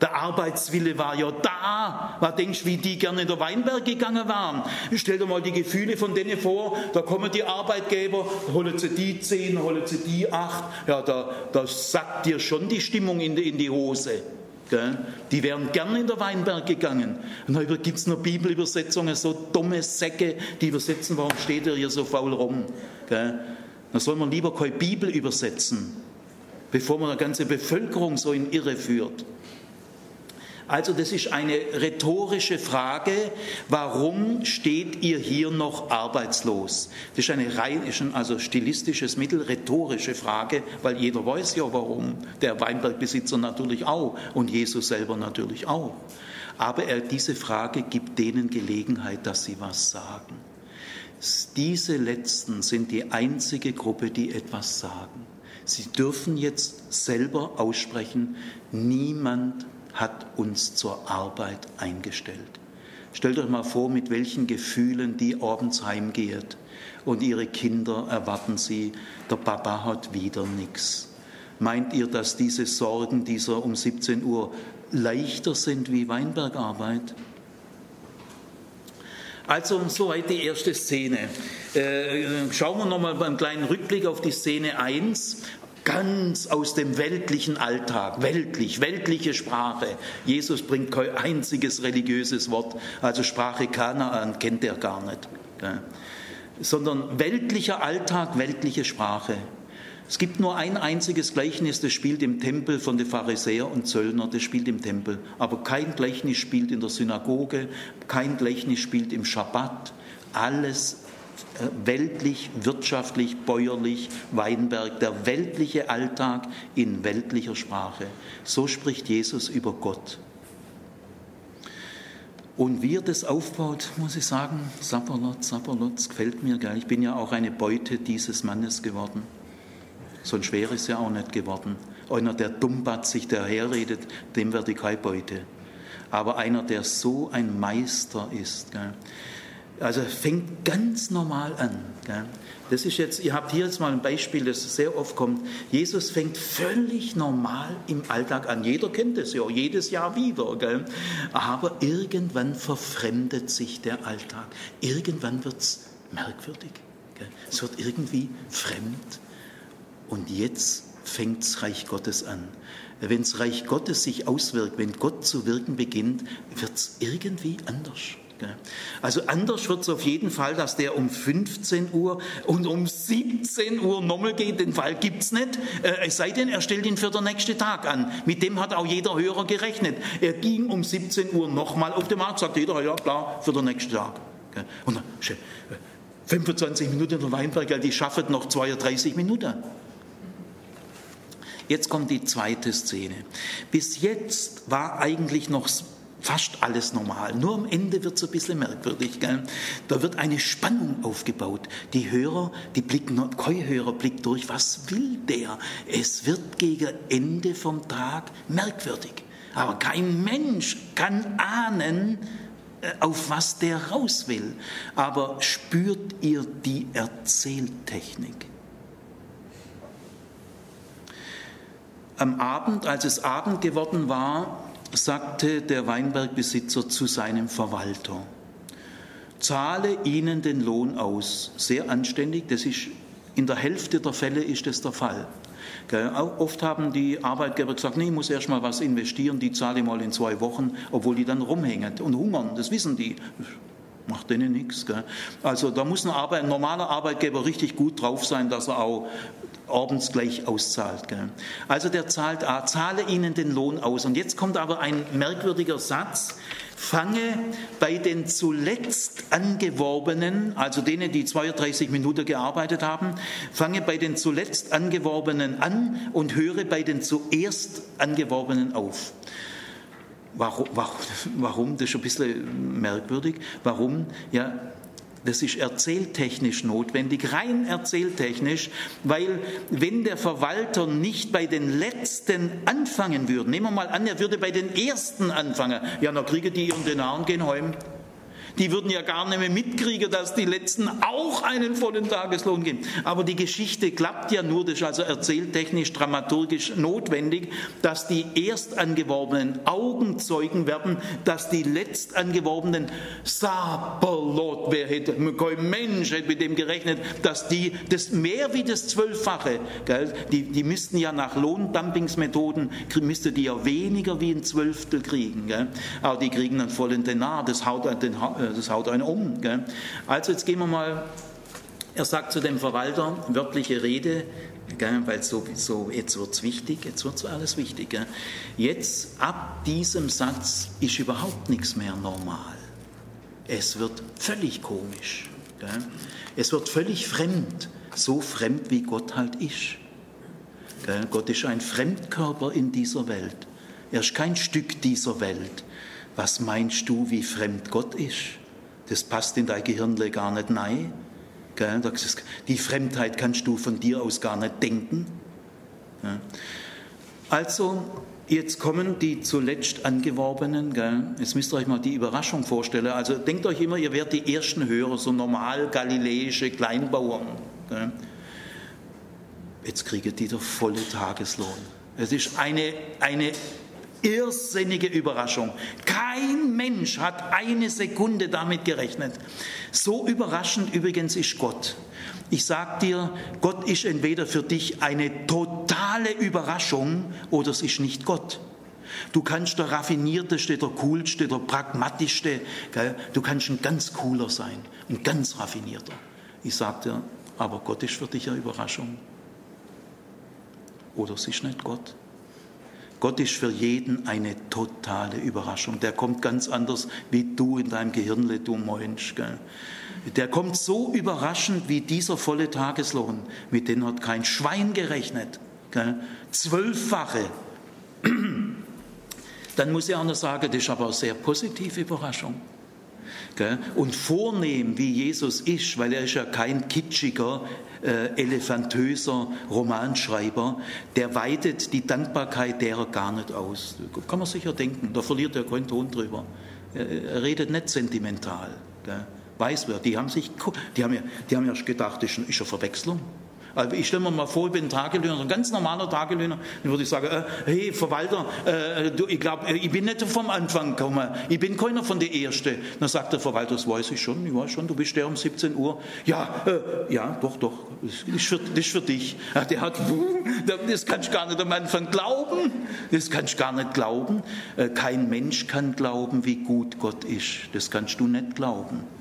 Der Arbeitswille war ja da. Was denkst du, wie die gerne in der Weinberg gegangen waren? Stell dir mal die Gefühle von denen vor. Da kommen die Arbeitgeber, holen sie die zehn, holen sie die acht. Ja, da, da sackt dir schon die Stimmung in die, in die Hose. Gell? Die wären gerne in der Weinberg gegangen. Und da gibt es noch Bibelübersetzungen, so dumme Säcke, die übersetzen, warum steht er hier so faul rum? Gell? Da soll man lieber keine Bibel übersetzen, bevor man eine ganze Bevölkerung so in Irre führt. Also das ist eine rhetorische Frage, warum steht ihr hier noch arbeitslos? Das ist eine rein, ist ein also stilistisches Mittel, rhetorische Frage, weil jeder weiß ja warum. Der Weinbergbesitzer natürlich auch und Jesus selber natürlich auch. Aber er, diese Frage gibt denen Gelegenheit, dass sie was sagen. Diese Letzten sind die einzige Gruppe, die etwas sagen. Sie dürfen jetzt selber aussprechen, niemand hat uns zur Arbeit eingestellt. Stellt euch mal vor, mit welchen Gefühlen die abends heimgeht und ihre Kinder erwarten sie, der Papa hat wieder nichts. Meint ihr, dass diese Sorgen dieser um 17 Uhr leichter sind wie Weinbergarbeit? Also soweit die erste Szene. Äh, schauen wir nochmal beim kleinen Rückblick auf die Szene 1 ganz aus dem weltlichen Alltag, weltlich, weltliche Sprache. Jesus bringt kein einziges religiöses Wort, also Sprache Kanaan kennt er gar nicht. Sondern weltlicher Alltag, weltliche Sprache. Es gibt nur ein einziges Gleichnis, das spielt im Tempel von den Pharisäer und Zöllner, das spielt im Tempel. Aber kein Gleichnis spielt in der Synagoge, kein Gleichnis spielt im Schabbat. Alles weltlich, wirtschaftlich, bäuerlich, Weinberg, der weltliche Alltag in weltlicher Sprache. So spricht Jesus über Gott. Und wie er das aufbaut, muss ich sagen, Sapperlot, Sapperlot, gefällt mir geil. Ich bin ja auch eine Beute dieses Mannes geworden. So ein schwer ist er auch nicht geworden. Einer, der dummbatzig daherredet, dem werde ich keine Beute. Aber einer, der so ein Meister ist, gell, also fängt ganz normal an. Das ist jetzt, ihr habt hier jetzt mal ein Beispiel, das sehr oft kommt. Jesus fängt völlig normal im Alltag an. Jeder kennt es ja, jedes Jahr wieder. Gell? Aber irgendwann verfremdet sich der Alltag. Irgendwann wird es merkwürdig. Gell? Es wird irgendwie fremd. Und jetzt fängt das Reich Gottes an. Wenn das Reich Gottes sich auswirkt, wenn Gott zu wirken beginnt, wird es irgendwie anders. Also anders wird es auf jeden Fall, dass der um 15 Uhr und um 17 Uhr nochmal geht. Den Fall gibt es nicht. Äh, es sei denn, er stellt ihn für den nächsten Tag an. Mit dem hat auch jeder Hörer gerechnet. Er ging um 17 Uhr nochmal auf den Markt, sagt jeder, ja klar, für den nächsten Tag. Und dann, 25 Minuten der Weinberg, die schaffen noch 32 Minuten. Jetzt kommt die zweite Szene. Bis jetzt war eigentlich noch fast alles normal. Nur am Ende wird es ein bisschen merkwürdig. Gell? Da wird eine Spannung aufgebaut. Die Hörer, die blicken, kein Hörer blickt durch, was will der? Es wird gegen Ende vom Tag merkwürdig. Aber kein Mensch kann ahnen, äh, auf was der raus will. Aber spürt ihr die Erzähltechnik? Am Abend, als es Abend geworden war, sagte der Weinbergbesitzer zu seinem Verwalter, zahle ihnen den Lohn aus. Sehr anständig, das ist in der Hälfte der Fälle ist das der Fall. Oft haben die Arbeitgeber gesagt, nee, ich muss erst mal was investieren, die zahle ich mal in zwei Wochen, obwohl die dann rumhängen und hungern, das wissen die. Macht denen nichts. Also da muss ein, Arbeit, ein normaler Arbeitgeber richtig gut drauf sein, dass er auch abends gleich auszahlt. Gell? Also der zahlt, ah, zahle ihnen den Lohn aus. Und jetzt kommt aber ein merkwürdiger Satz. Fange bei den zuletzt Angeworbenen, also denen, die 32 Minuten gearbeitet haben, fange bei den zuletzt Angeworbenen an und höre bei den zuerst Angeworbenen auf. Warum, warum, warum? Das ist ein bisschen merkwürdig. Warum? Ja, das ist erzähltechnisch notwendig, rein erzähltechnisch, weil wenn der Verwalter nicht bei den Letzten anfangen würde, nehmen wir mal an, er würde bei den Ersten anfangen, ja, dann kriegen die ihren Denar und gehen heim. Die würden ja gar nicht mehr mitkriegen, dass die Letzten auch einen vollen Tageslohn geben. Aber die Geschichte klappt ja nur, das ist also erzähltechnisch, dramaturgisch notwendig, dass die Erstangeworbenen Augenzeugen werden, dass die Letztangeworbenen Sapperlot, wer hätte, kein Mensch hätte mit dem gerechnet, dass die das mehr wie das Zwölffache, gell, die, die müssten ja nach Lohndumpingsmethoden, müsste die ja weniger wie ein Zwölftel kriegen. Gell. Aber die kriegen einen vollen Denar, das haut den, das haut einen um. Gell? Also jetzt gehen wir mal, er sagt zu dem Verwalter, wörtliche Rede, gell, weil so, so, jetzt wird es wichtig, jetzt wird alles wichtig. Gell? Jetzt, ab diesem Satz ist überhaupt nichts mehr normal. Es wird völlig komisch. Es wird völlig fremd, so fremd wie Gott halt ist. Gott ist ein Fremdkörper in dieser Welt. Er ist kein Stück dieser Welt. Was meinst du, wie fremd Gott ist? Das passt in dein Gehirn gar nicht rein. Die Fremdheit kannst du von dir aus gar nicht denken. Also, jetzt kommen die zuletzt Angeworbenen. Jetzt müsst ihr euch mal die Überraschung vorstellen. Also denkt euch immer, ihr werdet die ersten Hörer, so normal galiläische Kleinbauern. Jetzt kriegt die der volle Tageslohn. Es ist eine, eine irrsinnige Überraschung. Kein Mensch hat eine Sekunde damit gerechnet. So überraschend übrigens ist Gott. Ich sag dir, Gott ist entweder für dich eine totale Überraschung oder es ist nicht Gott. Du kannst der raffinierteste, der coolste, der pragmatischste, gell? du kannst ein ganz cooler sein, ein ganz raffinierter. Ich sag dir, aber Gott ist für dich eine Überraschung. Oder es ist nicht Gott. Gott ist für jeden eine totale Überraschung. Der kommt ganz anders, wie du in deinem Gehirn, du Mensch. Gell? Der kommt so überraschend wie dieser volle Tageslohn. Mit dem hat kein Schwein gerechnet. Gell? Zwölffache. <clears throat> Dann muss ich auch noch sagen, das ist aber eine sehr positive Überraschung. Und vornehm, wie Jesus ist, weil er ist ja kein kitschiger, äh, elefantöser Romanschreiber, der weitet die Dankbarkeit derer gar nicht aus. Kann man sicher denken, da verliert er keinen Ton drüber. Er redet nicht sentimental. Gell? Weiß wer, die haben sich, die haben ja, die haben ja gedacht, das ist eine Verwechslung. Also ich stelle mir mal vor, ich bin ein Tagelöhner, ein ganz normaler Tagelöhner, dann würde ich sagen, äh, hey Verwalter, äh, du, ich glaube, ich bin nicht vom Anfang gekommen, ich bin keiner von der Erste. Dann sagt der Verwalter, das weiß ich schon, ich weiß schon, du bist der um 17 Uhr. Ja, äh, ja, doch, doch, das ist für, das ist für dich. Der hat, <laughs> das kannst du gar nicht am Anfang glauben, das kannst du gar nicht glauben. Äh, kein Mensch kann glauben, wie gut Gott ist, das kannst du nicht glauben.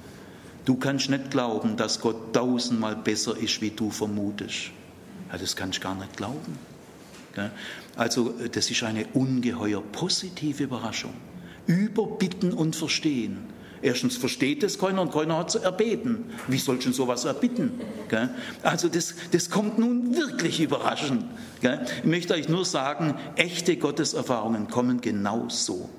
Du kannst nicht glauben, dass Gott tausendmal besser ist, wie du vermutest. Ja, das kannst du gar nicht glauben. Also das ist eine ungeheuer positive Überraschung. Überbitten und verstehen. Erstens versteht es keiner und keiner hat es erbeten. Wie soll schon sowas erbitten? Also das, das kommt nun wirklich überraschend. Ich möchte euch nur sagen, echte Gotteserfahrungen kommen genau so.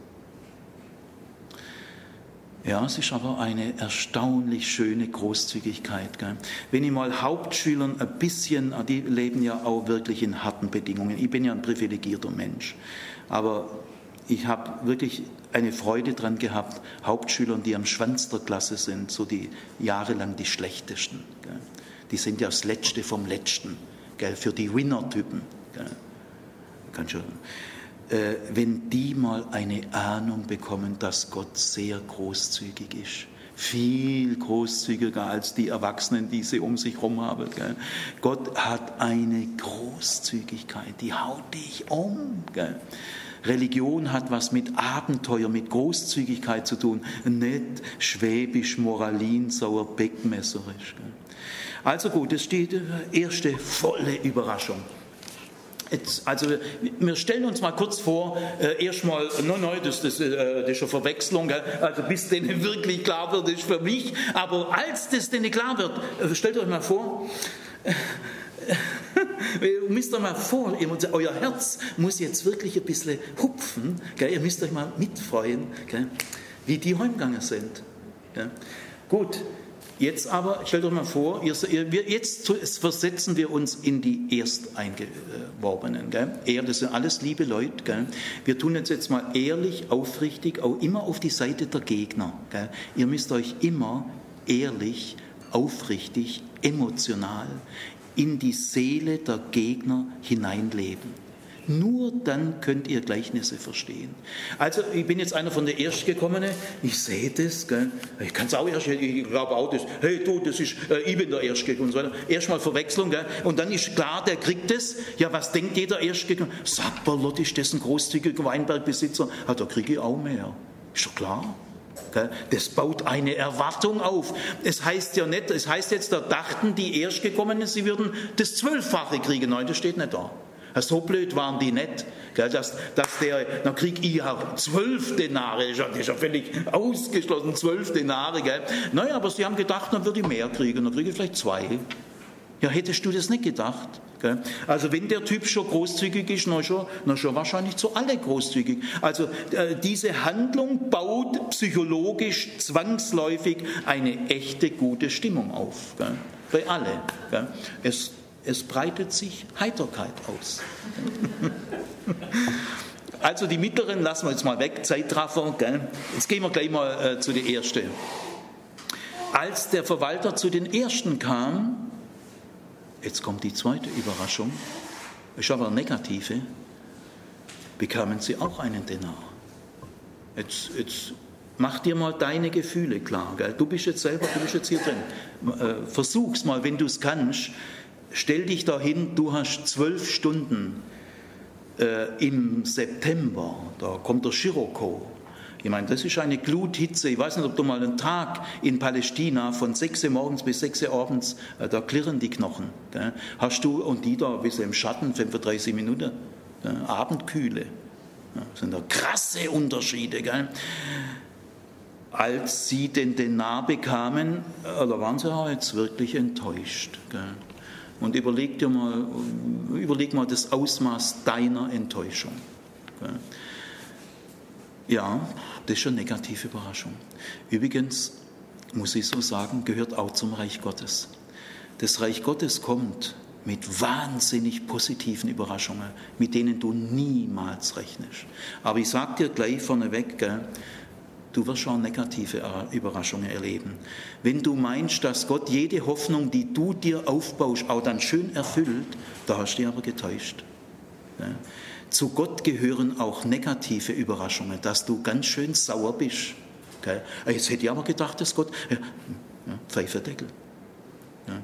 Ja, es ist aber eine erstaunlich schöne Großzügigkeit. Gell? Wenn ich mal Hauptschülern ein bisschen, ah, die leben ja auch wirklich in harten Bedingungen. Ich bin ja ein privilegierter Mensch, aber ich habe wirklich eine Freude dran gehabt, Hauptschülern, die am Schwanz der Klasse sind, so die jahrelang die schlechtesten. Gell? Die sind ja das Letzte vom Letzten, gell? für die Winner-Typen. Kann schon wenn die mal eine Ahnung bekommen, dass Gott sehr großzügig ist. Viel großzügiger als die Erwachsenen, die sie um sich herum haben. Gell? Gott hat eine Großzügigkeit, die haut dich um. Gell? Religion hat was mit Abenteuer, mit Großzügigkeit zu tun, nicht schwäbisch, moralin, sauer, beckmesserisch. Also gut, das ist die erste volle Überraschung. Jetzt, also wir stellen uns mal kurz vor, äh, erstmal, nein, nein, das, das, äh, das ist eine Verwechslung, gell? also bis denen <laughs> wirklich klar wird, ist für mich, aber als das denen klar wird, äh, stellt euch mal vor, äh, <laughs> ihr müsst euch mal vor, euer Herz muss jetzt wirklich ein bisschen hupfen, gell? ihr müsst euch mal mitfreuen, gell? wie die heimgegangen sind. Gut, Jetzt aber, stellt euch mal vor, jetzt versetzen wir uns in die Ersteingeworbenen. Gell? Das sind alles liebe Leute. Gell? Wir tun uns jetzt mal ehrlich, aufrichtig, auch immer auf die Seite der Gegner. Gell? Ihr müsst euch immer ehrlich, aufrichtig, emotional in die Seele der Gegner hineinleben. Nur dann könnt ihr Gleichnisse verstehen. Also ich bin jetzt einer von der Erstgekommenen, ich sehe das, gell? ich kann es auch erst, ich glaube auch das, hey du, das ist, äh, ich bin der Erstgekommene und so weiter. Erstmal Verwechslung, gell? und dann ist klar, der kriegt es. Ja, was denkt jeder Erstgekommene? Sapperlot ist das ein großzügiger Weinbergbesitzer? Ja, da kriege ich auch mehr. Ist doch klar. Das baut eine Erwartung auf. Es heißt ja nicht, es heißt jetzt, da dachten die Erstgekommenen, sie würden das Zwölffache kriegen. Nein, das steht nicht da. So blöd waren die nicht, dass, dass der, dann krieg ich auch zwölf Denare, das ist ja völlig ausgeschlossen, zwölf Denare. Gell? Naja, aber sie haben gedacht, dann würde ich mehr kriegen, dann kriege ich vielleicht zwei. Ja, hättest du das nicht gedacht? Gell? Also wenn der Typ schon großzügig ist, na schon, schon wahrscheinlich zu alle großzügig. Also äh, diese Handlung baut psychologisch zwangsläufig eine echte gute Stimmung auf. Gell? Bei alle. Gell? Es es breitet sich Heiterkeit aus. <laughs> Also die mittleren lassen wir jetzt mal weg, Zeitraffer. Gell? Jetzt gehen wir gleich mal äh, zu der ersten. Als der Verwalter zu den ersten kam, jetzt kommt die zweite Überraschung, ist aber eine negative, bekamen sie auch einen Denar. Jetzt, jetzt mach dir mal deine Gefühle klar. Gell? Du bist jetzt selber, du bist jetzt hier drin. Äh, versuch's mal, wenn du es kannst. Stell dich dahin, du hast zwölf Stunden äh, im September, da kommt der Scirocco. Ich meine, das ist eine Gluthitze. Ich weiß nicht, ob du mal einen Tag in Palästina von 6 Uhr morgens bis 6 Uhr abends, äh, da klirren die Knochen. Gell? Hast du und die da ein bisschen im Schatten, 35 Minuten, gell? Abendkühle. Das sind da krasse Unterschiede. Gell? Als sie den Denar bekamen, äh, da waren sie auch jetzt wirklich enttäuscht. Gell? Und überleg dir mal, überleg mal das Ausmaß deiner Enttäuschung. Ja, das ist eine negative Überraschung. Übrigens, muss ich so sagen, gehört auch zum Reich Gottes. Das Reich Gottes kommt mit wahnsinnig positiven Überraschungen, mit denen du niemals rechnest. Aber ich sage dir gleich vorneweg, gell, du wirst schon negative Überraschungen erleben. Wenn du meinst, dass Gott jede Hoffnung, die du dir aufbaust, auch dann schön erfüllt, da hast du dich aber getäuscht. Ja. Zu Gott gehören auch negative Überraschungen, dass du ganz schön sauer bist. Okay? Jetzt hätte ich aber gedacht, dass Gott, ja, ja, Pfeiferdeckel. Ja.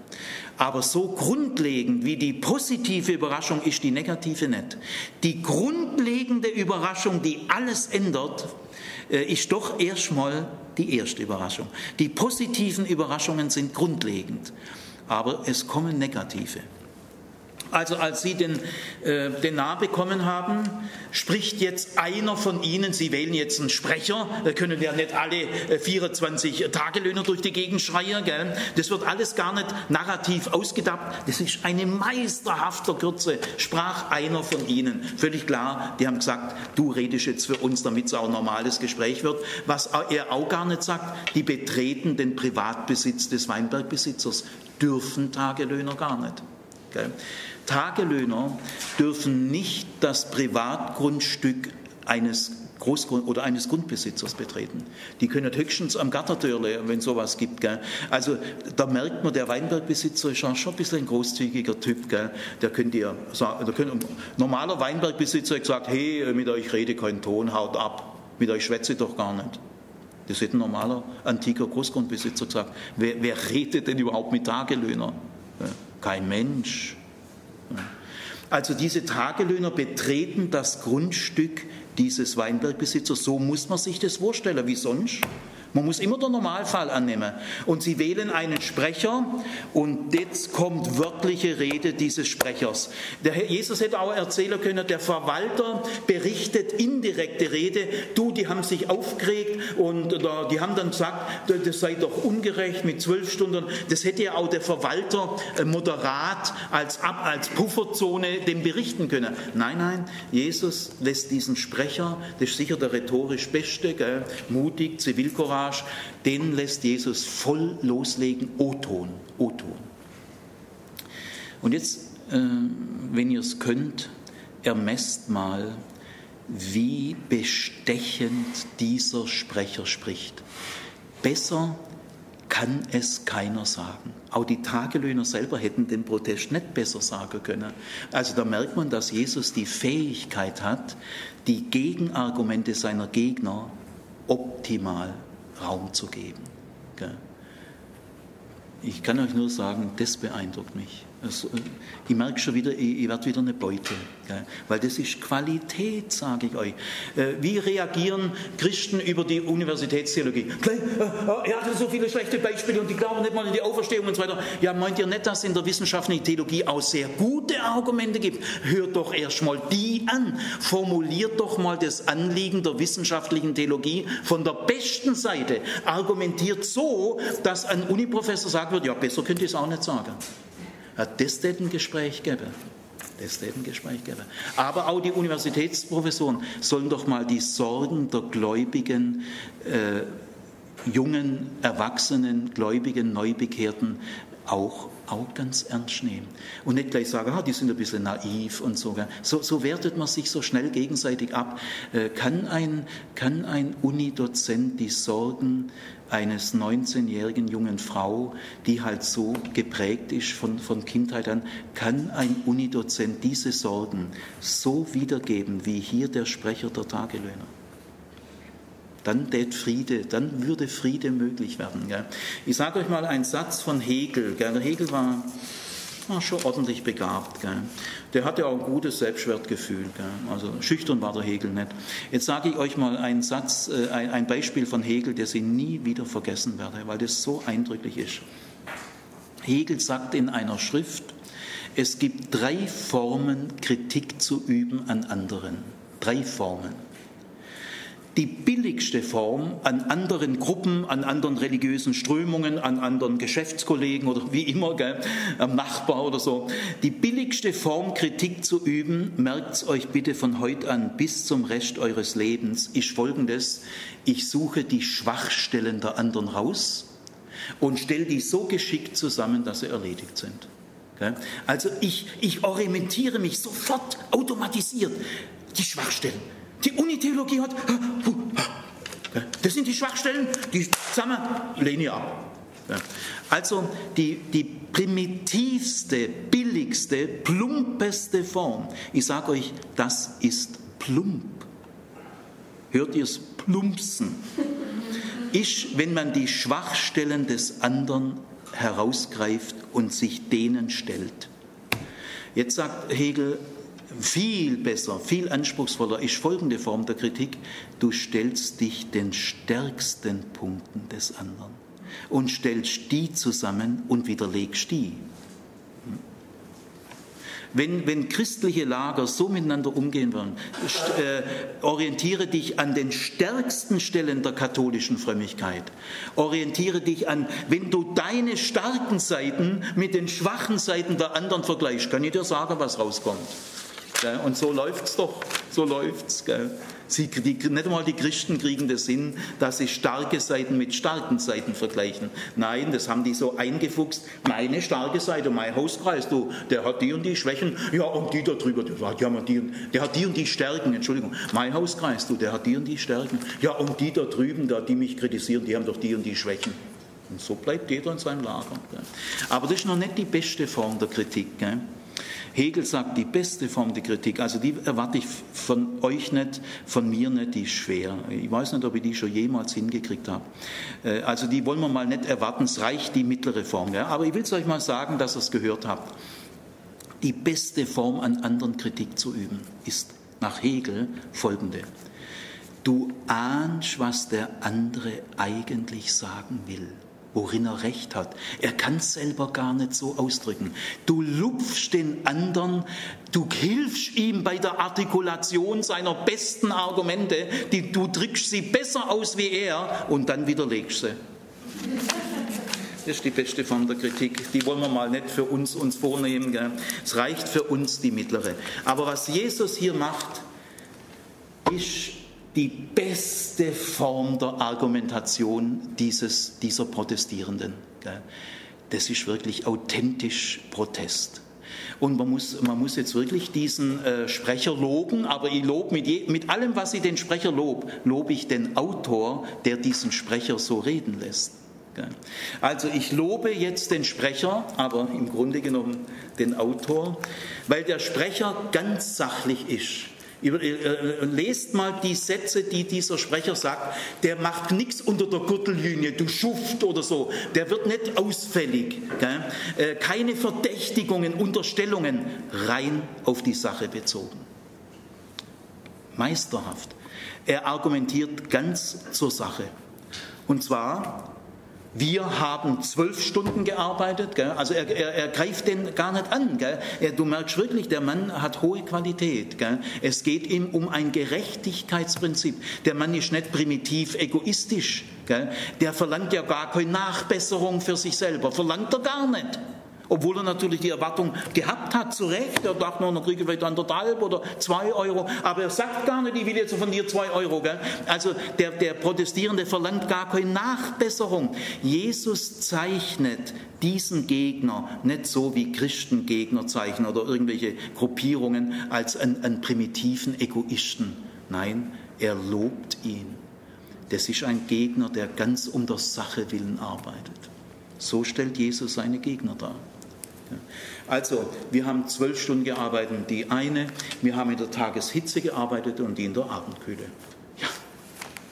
Aber so grundlegend wie die positive Überraschung ist die negative nicht. Die grundlegende Überraschung, die alles ändert, äh, ist doch erstmal die erste Überraschung. Die positiven Überraschungen sind grundlegend, aber es kommen negative. Also als sie den, äh, den Nah bekommen haben, spricht jetzt einer von ihnen, sie wählen jetzt einen Sprecher, da können ja nicht alle 24 äh, Tagelöhner durch die Gegend schreien, gell? das wird alles gar nicht narrativ ausgedacht, das ist eine meisterhafte Kürze, sprach einer von ihnen. Völlig klar, die haben gesagt, du redest jetzt für uns, damit es auch ein normales Gespräch wird. Was er auch gar nicht sagt, die betreten den Privatbesitz des Weinbergbesitzers, dürfen Tagelöhner gar nicht. Gell? Tagelöhner dürfen nicht das Privatgrundstück eines Großgrund oder eines Grundbesitzers betreten. Die können höchstens am Gattertürle, wenn sowas gibt. Gell. Also da merkt man, der Weinbergbesitzer ist schon ein bisschen ein großzügiger Typ. Gell. Der könnte ja sagen, der könnte, normaler Weinbergbesitzer hat gesagt, hey, mit euch rede keinen Ton, haut ab, mit euch schwätze doch gar nicht. Das hätte ein normaler antiker Großgrundbesitzer gesagt. Wer, wer redet denn überhaupt mit Tagelöhner? Kein Mensch. Also diese Tagelöhner betreten das Grundstück dieses Weinbergbesitzers. So muss man sich das vorstellen. Wie sonst? Man muss immer den Normalfall annehmen. Und sie wählen einen Sprecher und jetzt kommt wörtliche Rede dieses Sprechers. Der Herr Jesus hätte auch erzählen können, der Verwalter berichtet indirekte Rede. Du, die haben sich aufgeregt und die haben dann gesagt, das sei doch ungerecht mit zwölf Stunden. Das hätte ja auch der Verwalter äh, moderat als, als Pufferzone dem berichten können. Nein, nein, Jesus lässt diesen Sprecher, das ist sicher der rhetorisch Beste, gell, mutig, Zivilcourage, Courage, den lässt Jesus voll loslegen, O-Ton, O-Ton. Und jetzt, äh, wenn ihr es könnt, ermesst mal, wie bestechend dieser Sprecher spricht. Besser kann es keiner sagen. Auch die Tagelöhner selber hätten den Protest nicht besser sagen können. Also da merkt man, dass Jesus die Fähigkeit hat, die Gegenargumente seiner Gegner optimal Raum zu geben. Ich kann euch nur sagen, das beeindruckt mich. Also, ich merke schon wieder, ich, ich werde wieder eine Beute. Gell? Weil das ist Qualität, sage ich euch. Äh, wie reagieren Christen über die Universitätstheologie? Äh, äh, er hatte so viele schlechte Beispiele und die glauben nicht mal in die Auferstehung und so weiter. Ja, meint ihr nicht, dass es in der wissenschaftlichen Theologie auch sehr gute Argumente gibt? Hört doch erst mal die an. Formuliert doch mal das Anliegen der wissenschaftlichen Theologie von der besten Seite. Argumentiert so, dass ein Uniprofessor sagen wird, ja, besser könnt ihr es auch nicht sagen. Ja, das wird ein Gespräch geben. Das wird ein Gespräch geben. Aber auch die Universitätsprofessoren sollen doch mal die Sorgen der Gläubigen, äh, jungen, erwachsenen, gläubigen, Neubekehrten auch, auch ganz ernst nehmen. Und nicht gleich sagen, ah, die sind ein bisschen naiv und so. So, so wertet man sich so schnell gegenseitig ab. Äh, kann ein, kann ein Unidozent die Sorgen eines 19-jährigen jungen Frau, die halt so geprägt ist von, von Kindheit an, kann ein Unidozent diese Sorgen so wiedergeben wie hier der Sprecher der Tagelöhner? Dann tät Friede, dann würde Friede möglich werden. Gell? Ich sage euch mal einen Satz von Hegel. Gell? Hegel war, war schon ordentlich begabt. Gell? Der hatte auch ein gutes Selbstwertgefühl. Gell? Also schüchtern war der Hegel nicht. Jetzt sage ich euch mal einen Satz, äh, ein Beispiel von Hegel, der Sie nie wieder vergessen werde, weil das so eindrücklich ist. Hegel sagt in einer Schrift, es gibt drei Formen, Kritik zu üben an anderen. Drei Formen die billigste Form an anderen Gruppen, an anderen religiösen Strömungen, an anderen Geschäftskollegen oder wie immer, gell, am Nachbar oder so. Die billigste Form, Kritik zu üben, merkt euch bitte von heute an bis zum Rest eures Lebens, ist folgendes. Ich suche die Schwachstellen der anderen raus und stelle die so geschickt zusammen, dass sie erledigt sind. Also ich, ich orientiere mich sofort automatisiert. Die Schwachstellen die Unitheologie hat, das sind die Schwachstellen, die zusammen lehne ich ab. Also die, die primitivste, billigste, plumpeste Form, ich sage euch, das ist plump. Hört ihr es plumpsen? Ist, wenn man die Schwachstellen des anderen herausgreift und sich denen stellt. Jetzt sagt Hegel, viel besser, viel anspruchsvoller ist folgende Form der Kritik. Du stellst dich den stärksten Punkten des anderen und stellst die zusammen und widerlegst die. Wenn, wenn christliche Lager so miteinander umgehen wollen, äh, orientiere dich an den stärksten Stellen der katholischen Frömmigkeit. Orientiere dich an, wenn du deine starken Seiten mit den schwachen Seiten der anderen vergleichst, kann ich dir sagen, was rauskommt. Und so läuft es doch, so läuft's. Sie, die, nicht einmal die Christen kriegen das Sinn, dass sie starke Seiten mit starken Seiten vergleichen. Nein, das haben die so eingefuchst. Meine starke Seite, mein Hauskreis, du, der hat die und die Schwächen. Ja, und die da drüber, der hat, die, der hat die und die Stärken. Entschuldigung, mein Hauskreis, du, der hat die und die Stärken. Ja, und die da drüben, da, die mich kritisieren, die haben doch die und die Schwächen. Und so bleibt jeder in seinem Lager. Aber das ist noch nicht die beste Form der Kritik. Gell? Hegel sagt, die beste Form der Kritik, also die erwarte ich von euch nicht, von mir nicht, die ist schwer. Ich weiß nicht, ob ich die schon jemals hingekriegt habe. Äh, also die wollen wir mal nicht erwarten, es reicht die mittlere Form. Ja? Aber ich will es euch mal sagen, dass ihr es gehört habt. Die beste Form an anderen Kritik zu üben ist nach Hegel folgende. Du ahnst, was der andere eigentlich sagen will worin er recht hat. Er kann es selber gar nicht so ausdrücken. Du lupfst den anderen, du hilfst ihm bei der Artikulation seiner besten Argumente, die, du drückst sie besser aus wie er und dann widerlegst sie. Das ist die beste Form der Kritik. Die wollen wir mal nicht für uns, uns vornehmen. Gell? Es reicht für uns die mittlere. Aber was Jesus hier macht, ist die beste Form der Argumentation dieses, dieser Protestierenden. Das ist wirklich authentisch Protest. Und man muss, man muss jetzt wirklich diesen äh, Sprecher loben, aber ich lobe mit, je, mit allem, was ich den Sprecher lobe, lobe ich den Autor, der diesen Sprecher so reden lässt. Also ich lobe jetzt den Sprecher, aber im Grunde genommen den Autor, weil der Sprecher ganz sachlich ist. Äh, äh, lest mal die Sätze, die dieser Sprecher sagt. Der macht nichts unter der Gürtellinie, du Schuft oder so. Der wird nicht ausfällig. Äh, keine Verdächtigungen, Unterstellungen, rein auf die Sache bezogen. Meisterhaft. Er argumentiert ganz zur Sache. Und zwar wir haben zwölf Stunden gearbeitet, gell? also er, er, er, greift den gar nicht an. Er, du merkst wirklich, der Mann hat hohe Qualität. Gell? Es geht ihm um ein Gerechtigkeitsprinzip. Der Mann ist nicht primitiv egoistisch. Gell? Der verlangt ja gar keine Nachbesserung für sich selber, verlangt er gar nicht. Obwohl er natürlich die Erwartung gehabt hat, zu Recht. Er dachte nur, dann kriege ich vielleicht anderthalb oder zwei Euro. Aber er sagt gar nicht, ich will jetzt von dir zwei Euro. Gell? Also der, der Protestierende verlangt gar keine Nachbesserung. Jesus zeichnet diesen Gegner nicht so wie Christengegner zeichnen oder irgendwelche Gruppierungen als einen, einen primitiven Egoisten. Nein, er lobt ihn. Das ist ein Gegner, der ganz um der Sache willen arbeitet. So stellt Jesus seine Gegner dar. Also, wir haben zwölf Stunden gearbeitet, die eine, wir haben in der Tageshitze gearbeitet und die in der Abendkühle. Ja,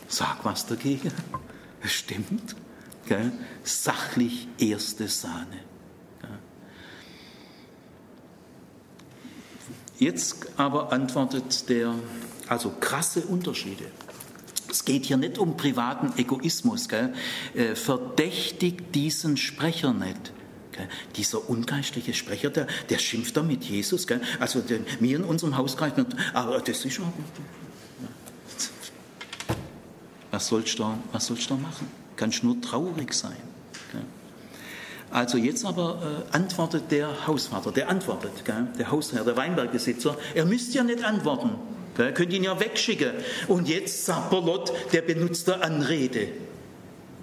sag was dagegen. <laughs> Das stimmt. Gell? Sachlich erste Sahne. Jetzt aber antwortet der, also krasse Unterschiede. Es geht hier nicht um privaten Egoismus. Gell? Äh, verdächtigt diesen Sprecher nicht. Gell? Dieser ungeistliche Sprecher, der, der schimpft da mit Jesus. Gell? Also den, mir in unserem Hauskreis, aber das ist schon. Was sollst du, was sollst du machen? Kannst nur traurig sein. Gell? Also jetzt aber äh, antwortet der Hausvater, der antwortet, gell? der Hausherr, der Weinbergbesitzer, er müsste ja nicht antworten. Er könnte ihn ja wegschicken. Und jetzt sagt Sapperlot, der benutzt der Anrede.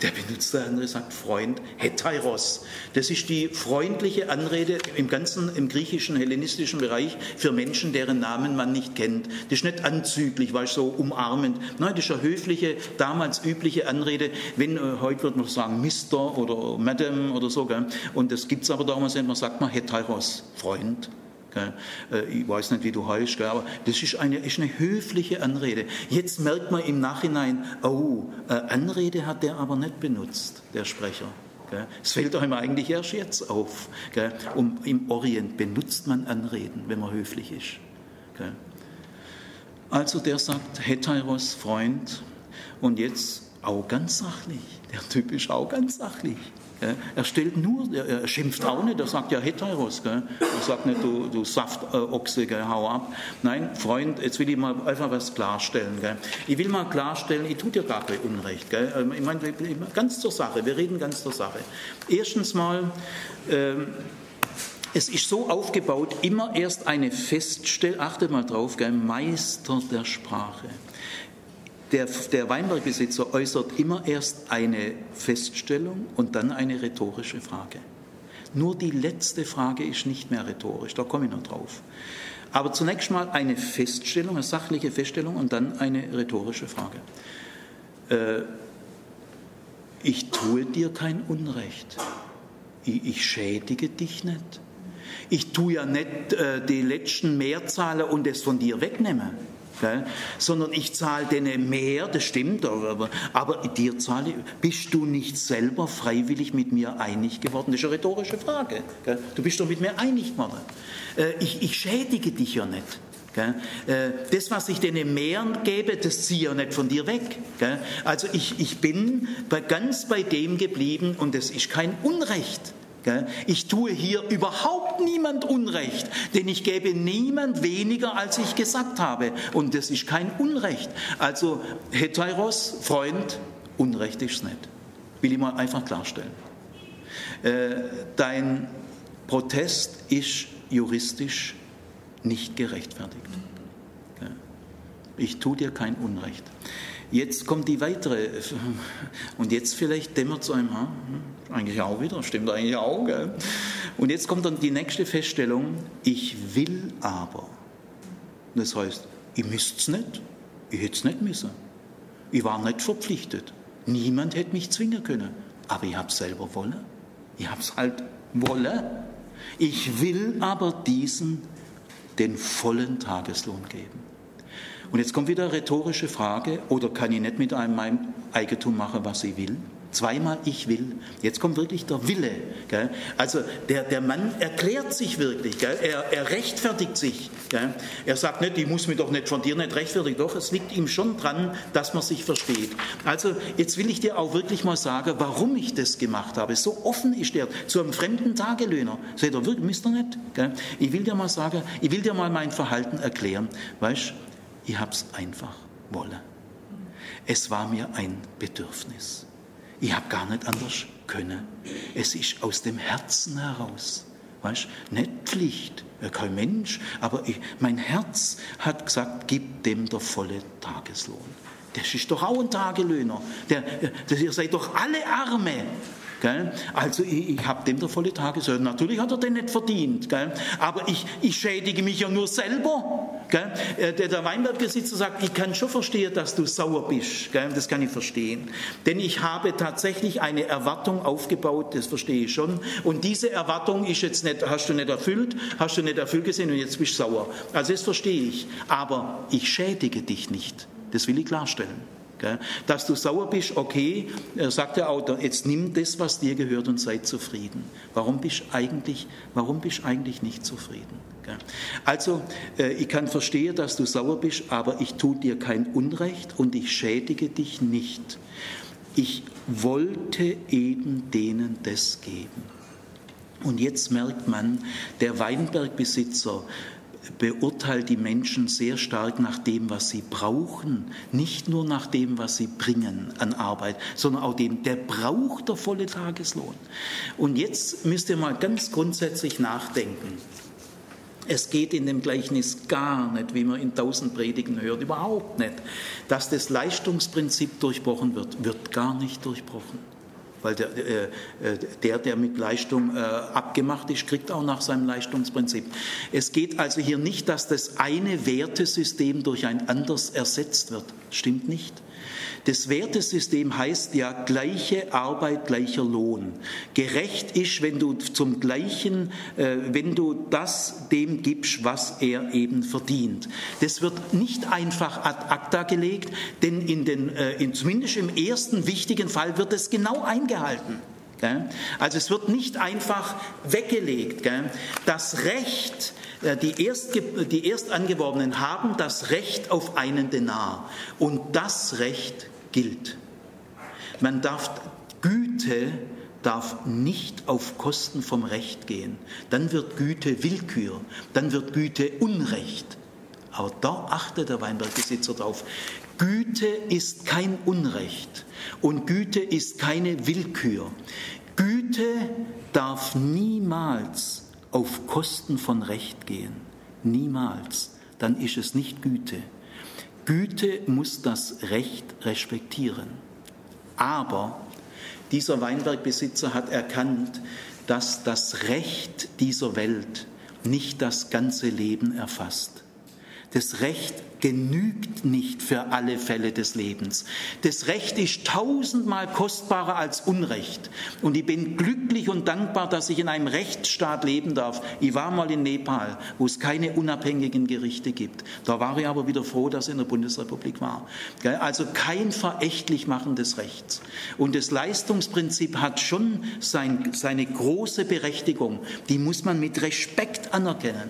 Der benutzt der Anrede, sagt Freund, Hetairos. Das ist die freundliche Anrede im ganzen, im griechischen, hellenistischen Bereich für Menschen, deren Namen man nicht kennt. Das ist nicht anzüglich, weil so umarmend. Nein, das ist eine höfliche, damals übliche Anrede. Wenn, äh, heute würde man sagen Mister oder Madame oder so. Gell? Und das gibt es aber damals nicht. Man sagt mal Hetairos, Freund. Äh, ich weiß nicht, wie du heißt, aber das ist eine, ist eine höfliche Anrede. Jetzt merkt man im Nachhinein, oh, äh, Anrede hat der aber nicht benutzt, der Sprecher. Es fällt einem eigentlich erst jetzt auf. Und im Orient benutzt man Anreden, wenn man höflich ist. Also der sagt, Hetairos, Freund, und jetzt auch ganz sachlich. Der Typ ist auch ganz sachlich. Er stellt nur, er schimpft auch nicht, er sagt ja Heteros, er sagt nicht, du, du Saftochse, hau ab. Nein, Freund, jetzt will ich mal einfach was klarstellen. Ich will mal klarstellen, ich tue dir gar kein Unrecht. Ähm, ich meine, ganz zur Sache, wir reden ganz zur Sache. Erstens mal, ähm, es ist so aufgebaut, immer erst eine Feststellung, achtet mal drauf, Meister der Sprache. Der, der Weinbergbesitzer äußert immer erst eine Feststellung und dann eine rhetorische Frage. Nur die letzte Frage ist nicht mehr rhetorisch, da komme ich noch drauf. Aber zunächst mal eine Feststellung, eine sachliche Feststellung und dann eine rhetorische Frage. Äh, ich tue dir kein Unrecht. Ich, ich, schädige dich nicht. Ich tue ja nicht äh, die letzten Mehrzahlen und es von dir wegnehmen. Gell? sondern ich zahle denen mehr, das stimmt, aber, aber dir zahle ich. Bist du nicht selber freiwillig mit mir einig geworden? Das ist eine rhetorische Frage. Gell? Du bist doch mit mir einig geworden. Äh, ich, ich schädige dich ja nicht. Äh, das, was ich denen mehr gebe, das ziehe ich ja nicht von dir weg. Also ich, ich bin ganz bei dem geblieben und das ist kein Unrecht. Ich tue hier überhaupt niemand Unrecht, denn ich gebe niemand weniger, als ich gesagt habe. Und das ist kein Unrecht. Also Heteros, Freund, Unrecht ist nicht. Will ich mal einfach klarstellen. Äh, dein Protest ist juristisch nicht gerechtfertigt. Ich tue dir kein Unrecht. Jetzt kommt die weitere, und jetzt vielleicht dämmert es einem, eigentlich auch wieder, stimmt eigentlich auch. Gell? Und jetzt kommt dann die nächste Feststellung, ich will aber. Das heißt, ich müsste es nicht, ich hätte es nicht müssen. Ich war nicht verpflichtet. Niemand hätte mich zwingen können. Aber ich habe es selber wollen. Ich habe es halt wollen. Ich will aber diesen den vollen Tageslohn geben. Und jetzt kommt wieder eine rhetorische Frage, oder kann ich nicht mit einem Eigentum machen, was ich will? Zweimal ich will. Jetzt kommt wirklich der Wille. Gell? Also der, der Mann erklärt sich wirklich. Gell? Er, er rechtfertigt sich. Gell? Er sagt nicht, ich muss mich doch nicht von dir nicht rechtfertigen. Doch, es liegt ihm schon dran, dass man sich versteht. Also jetzt will ich dir auch wirklich mal sagen, warum ich das gemacht habe. So offen ist er zu einem fremden Tagelöhner. Sagt er, wirklich, müsst ihr nicht? Ich will dir mal sagen, ich will dir mal mein Verhalten erklären. Weißt ich habe es einfach wollen. Es war mir ein Bedürfnis. Ich habe gar nicht anders können. Es ist aus dem Herzen heraus. Weißt? Nicht Pflicht, kein Mensch, aber ich, mein Herz hat gesagt, gib dem der volle Tageslohn. Das ist doch auch ein Tagelöhner. Der, der, ihr seid doch alle Arme. Gell? Also ich, ich habe dem der volle Tageslohn. Natürlich hat er den nicht verdient. Gell? Aber ich, ich schädige mich ja nur selber. Gell? Äh, der, der Weinbergbesitzer sagt, ich kann schon verstehen, dass du sauer bist. Gell? Das kann ich verstehen. Denn ich habe tatsächlich eine Erwartung aufgebaut, das verstehe ich schon. Und diese Erwartung ist jetzt nicht, hast du nicht erfüllt, hast du nicht erfüllt gesehen und jetzt bist du sauer. Also das verstehe ich. Aber ich schädige dich nicht. Das will ich klarstellen. Dass du sauer bist, okay, sagt der Autor, jetzt nimm das, was dir gehört und sei zufrieden. Warum bist eigentlich, warum bist eigentlich nicht zufrieden? Also, äh, ich kann verstehen, dass du sauer bist, aber ich tue dir kein Unrecht und ich schädige dich nicht. Ich wollte eben denen das geben. Und jetzt merkt man, der Weinbergbesitzer beurteilt die Menschen sehr stark nach dem, was sie brauchen, nicht nur nach dem, was sie bringen an Arbeit, sondern auch dem, der braucht der volle Tageslohn. Und jetzt müsst ihr mal ganz grundsätzlich nachdenken. Es geht in dem Gleichnis gar nicht, wie man in tausend Predigen hört, überhaupt nicht, dass das Leistungsprinzip durchbrochen wird, wird gar nicht durchbrochen weil der, äh, äh, der, der mit Leistung äh, abgemacht ist, kriegt auch nach seinem Leistungsprinzip. Es geht also hier nicht, dass das eine Wertesystem durch ein anderes ersetzt wird. Stimmt nicht. Das Wertesystem heißt ja gleiche Arbeit, gleicher Lohn. Gerecht ist, wenn du zum gleichen, äh, wenn du das dem gibst, was er eben verdient. Das wird nicht einfach ad acta gelegt, denn in den, äh, in, zumindest im ersten wichtigen Fall wird es genau eingehalten. Also es wird nicht einfach weggelegt. Das Recht, äh, die, Erst, die Erstangeworbenen haben das Recht auf einen Denar. Und das Recht gilt. Man darf Güte darf nicht auf Kosten vom Recht gehen. Dann wird Güte Willkür, dann wird Güte Unrecht. Aber da achtet der Weinbergbesitzer drauf. Güte ist kein Unrecht und Güte ist keine Willkür. Güte darf niemals auf Kosten von Recht gehen. Niemals. Dann ist es nicht Güte. Güte muss das Recht respektieren. Aber dieser Weinbergbesitzer hat erkannt, dass das Recht dieser Welt nicht das ganze Leben erfasst. Das Recht genügt nicht für alle Fälle des Lebens. Das Recht ist tausendmal kostbarer als Unrecht. Und ich bin glücklich und dankbar, dass ich in einem Rechtsstaat leben darf. Ich war mal in Nepal, wo es keine unabhängigen Gerichte gibt. Da war ich aber wieder froh, dass ich in der Bundesrepublik war. Also kein verächtlich machen des Rechts. Und das Leistungsprinzip hat schon sein, seine große Berechtigung. Die muss man mit Respekt anerkennen.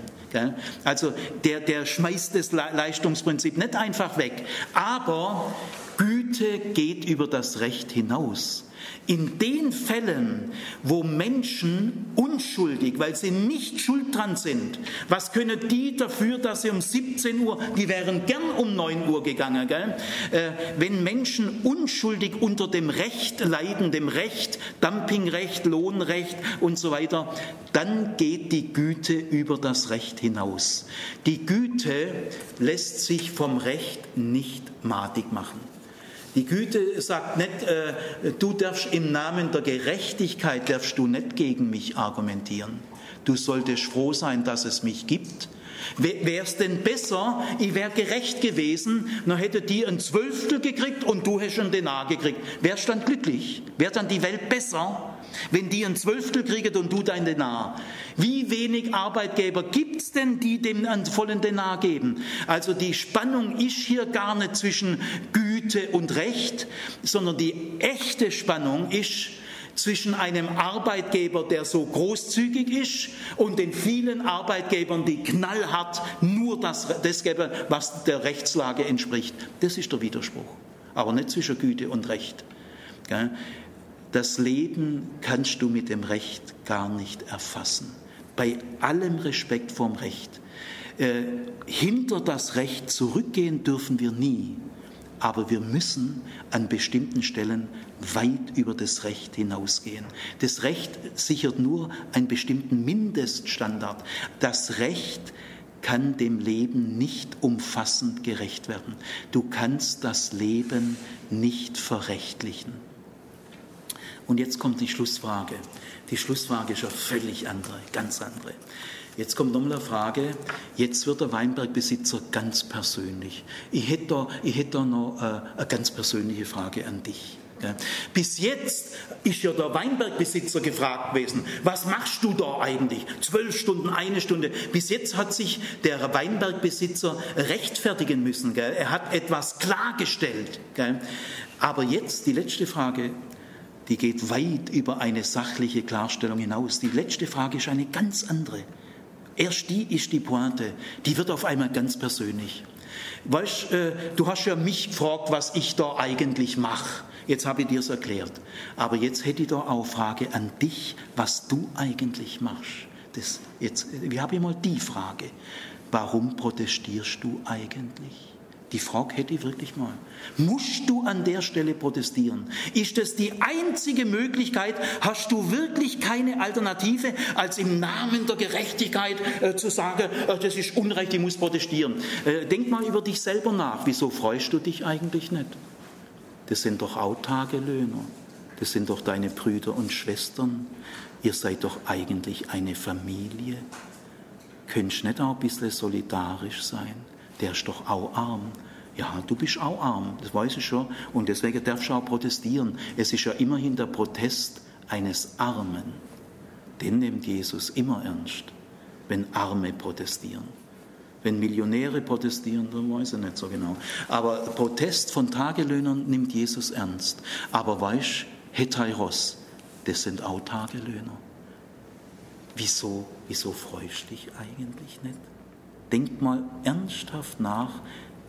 Also der, der schmeißt das Leistungsprinzip nicht einfach weg. Aber Güte geht über das Recht hinaus. In den Fällen, wo Menschen unschuldig, weil sie nicht schuld dran sind, was können die dafür, dass sie um 17 Uhr, die wären gern um 9 Uhr gegangen, gell? Äh, wenn Menschen unschuldig unter dem Recht leiden, dem Recht, Dumpingrecht, Lohnrecht und so weiter, dann geht die Güte über das Recht hinaus. Die Güte lässt sich vom Recht nicht madig machen. Die Güte sagt nicht, äh, du darfst im Namen der Gerechtigkeit, darfst du nicht gegen mich argumentieren. Du solltest froh sein, dass es mich gibt. Wäre es denn besser, ich wäre gerecht gewesen, dann hätte die ein Zwölftel gekriegt und du hättest einen Denar gekriegt. Wärst dann glücklich? Wäre dann die Welt besser? Wenn die ein Zwölftel kriegen und du dein Denar. Wie wenig Arbeitgeber gibt es denn, die dem einen vollen Denar geben? Also die Spannung ist hier gar nicht zwischen Güte und Recht, sondern die echte Spannung ist zwischen einem Arbeitgeber, der so großzügig ist, und den vielen Arbeitgebern, die knallhart nur das, das geben, was der Rechtslage entspricht. Das ist der Widerspruch, aber nicht zwischen Güte und Recht. Das Leben kannst du mit dem Recht gar nicht erfassen. Bei allem Respekt vorm Recht. Äh, hinter das Recht zurückgehen dürfen wir nie. aber wir müssen an bestimmten Stellen weit über das Recht hinausgehen. Das Recht sichert nur einen bestimmten Mindeststandard. Das Recht kann dem Leben nicht umfassend gerecht werden. Du kannst das Leben nicht verrechtlichen. Und jetzt kommt die Schlussfrage. Die Schlussfrage ist ja völlig andere, ganz andere. Jetzt kommt nochmal eine Frage. Jetzt wird der Weinbergbesitzer ganz persönlich. Ich hätte da, ich hätte da noch äh, eine ganz persönliche Frage an dich. Bis jetzt ist ja der Weinbergbesitzer gefragt gewesen, was machst du da eigentlich? Zwölf Stunden, eine Stunde. Bis jetzt hat sich der Weinbergbesitzer rechtfertigen müssen. Er hat etwas klargestellt. Aber jetzt die letzte Frage, die geht weit über eine sachliche Klarstellung hinaus. Die letzte Frage ist eine ganz andere. Erst die ist die Pointe. Die wird auf einmal ganz persönlich. Weißt, äh, du hast ja mich gefragt, was ich da eigentlich mache. Jetzt habe ich dir es erklärt. Aber jetzt hätte ich da auch Frage an dich, was du eigentlich machst. Jetzt, wir haben mal die Frage. Warum protestierst du eigentlich? Die Frage hätte ich wirklich mal. Musst du an der Stelle protestieren? Ist das die einzige Möglichkeit? Hast du wirklich keine Alternative, als im Namen der Gerechtigkeit äh, zu sagen, äh, das ist Unrecht, ich muss protestieren? Äh, denk mal über dich selber nach. Wieso freust du dich eigentlich nicht? Das sind doch auch Tagelöhner. Das sind doch deine Brüder und Schwestern. Ihr seid doch eigentlich eine Familie. Könntest nicht auch ein bisschen solidarisch sein? Der ist doch auch arm. Ja, du bist auch arm, das weiß ich schon. Und deswegen darfst du auch protestieren. Es ist ja immerhin der Protest eines Armen. Den nimmt Jesus immer ernst, wenn Arme protestieren. Wenn Millionäre protestieren, dann weiß ich nicht so genau. Aber Protest von Tagelöhnern nimmt Jesus ernst. Aber weißt, Hetairos, das sind auch Tagelöhner. Wieso, wieso freust du dich eigentlich nicht? Denk mal ernsthaft nach,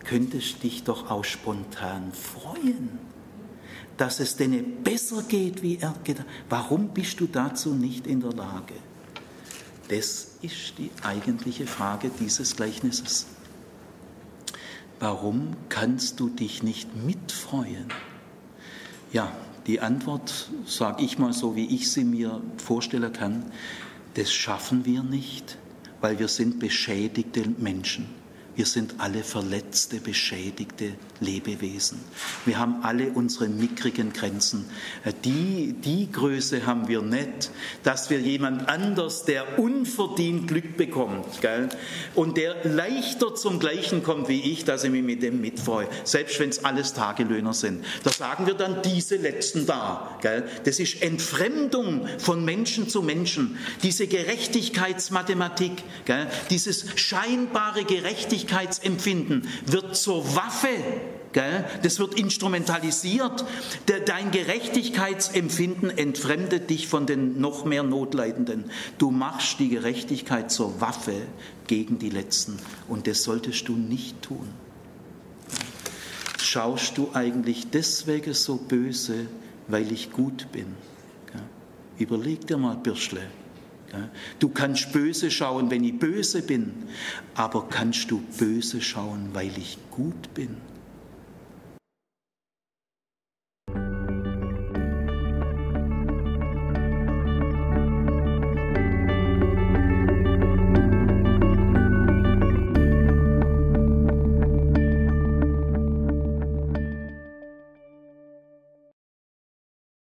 könntest dich doch auch spontan freuen, dass es denen besser geht, wie er gedacht Warum bist du dazu nicht in der Lage? Das ist die eigentliche Frage dieses Gleichnisses. Warum kannst du dich nicht mitfreuen? Ja, die Antwort, sage ich mal so, wie ich sie mir vorstellen kann, das schaffen wir nicht weil wir sind beschädigte Menschen. Wir sind alle verletzte, beschädigte Lebewesen. Wir haben alle unsere mickrigen Grenzen. Äh, die, die Größe haben wir nicht, dass wir jemand anders, der unverdient Glück bekommt gell? und der leichter zum Gleichen kommt wie ich, dass ich mich mit dem mitfreue, selbst wenn es alles Tagelöhner sind. Da sagen wir dann diese Letzten da. Gell? Das ist Entfremdung von Menschen zu Menschen. Diese Gerechtigkeitsmathematik, gell? dieses scheinbare Gerechtigkeit, Gerechtigkeitsempfinden wird zur Waffe. Gell? Das wird instrumentalisiert. Dein Gerechtigkeitsempfinden entfremdet dich von den noch mehr Notleidenden. Du machst die Gerechtigkeit zur Waffe gegen die Letzten. Und das solltest du nicht tun. Schaust du eigentlich deswegen so böse, weil ich gut bin? Überleg dir mal, Birschle. Du kannst böse schauen, wenn ich böse bin, aber kannst du böse schauen, weil ich gut bin?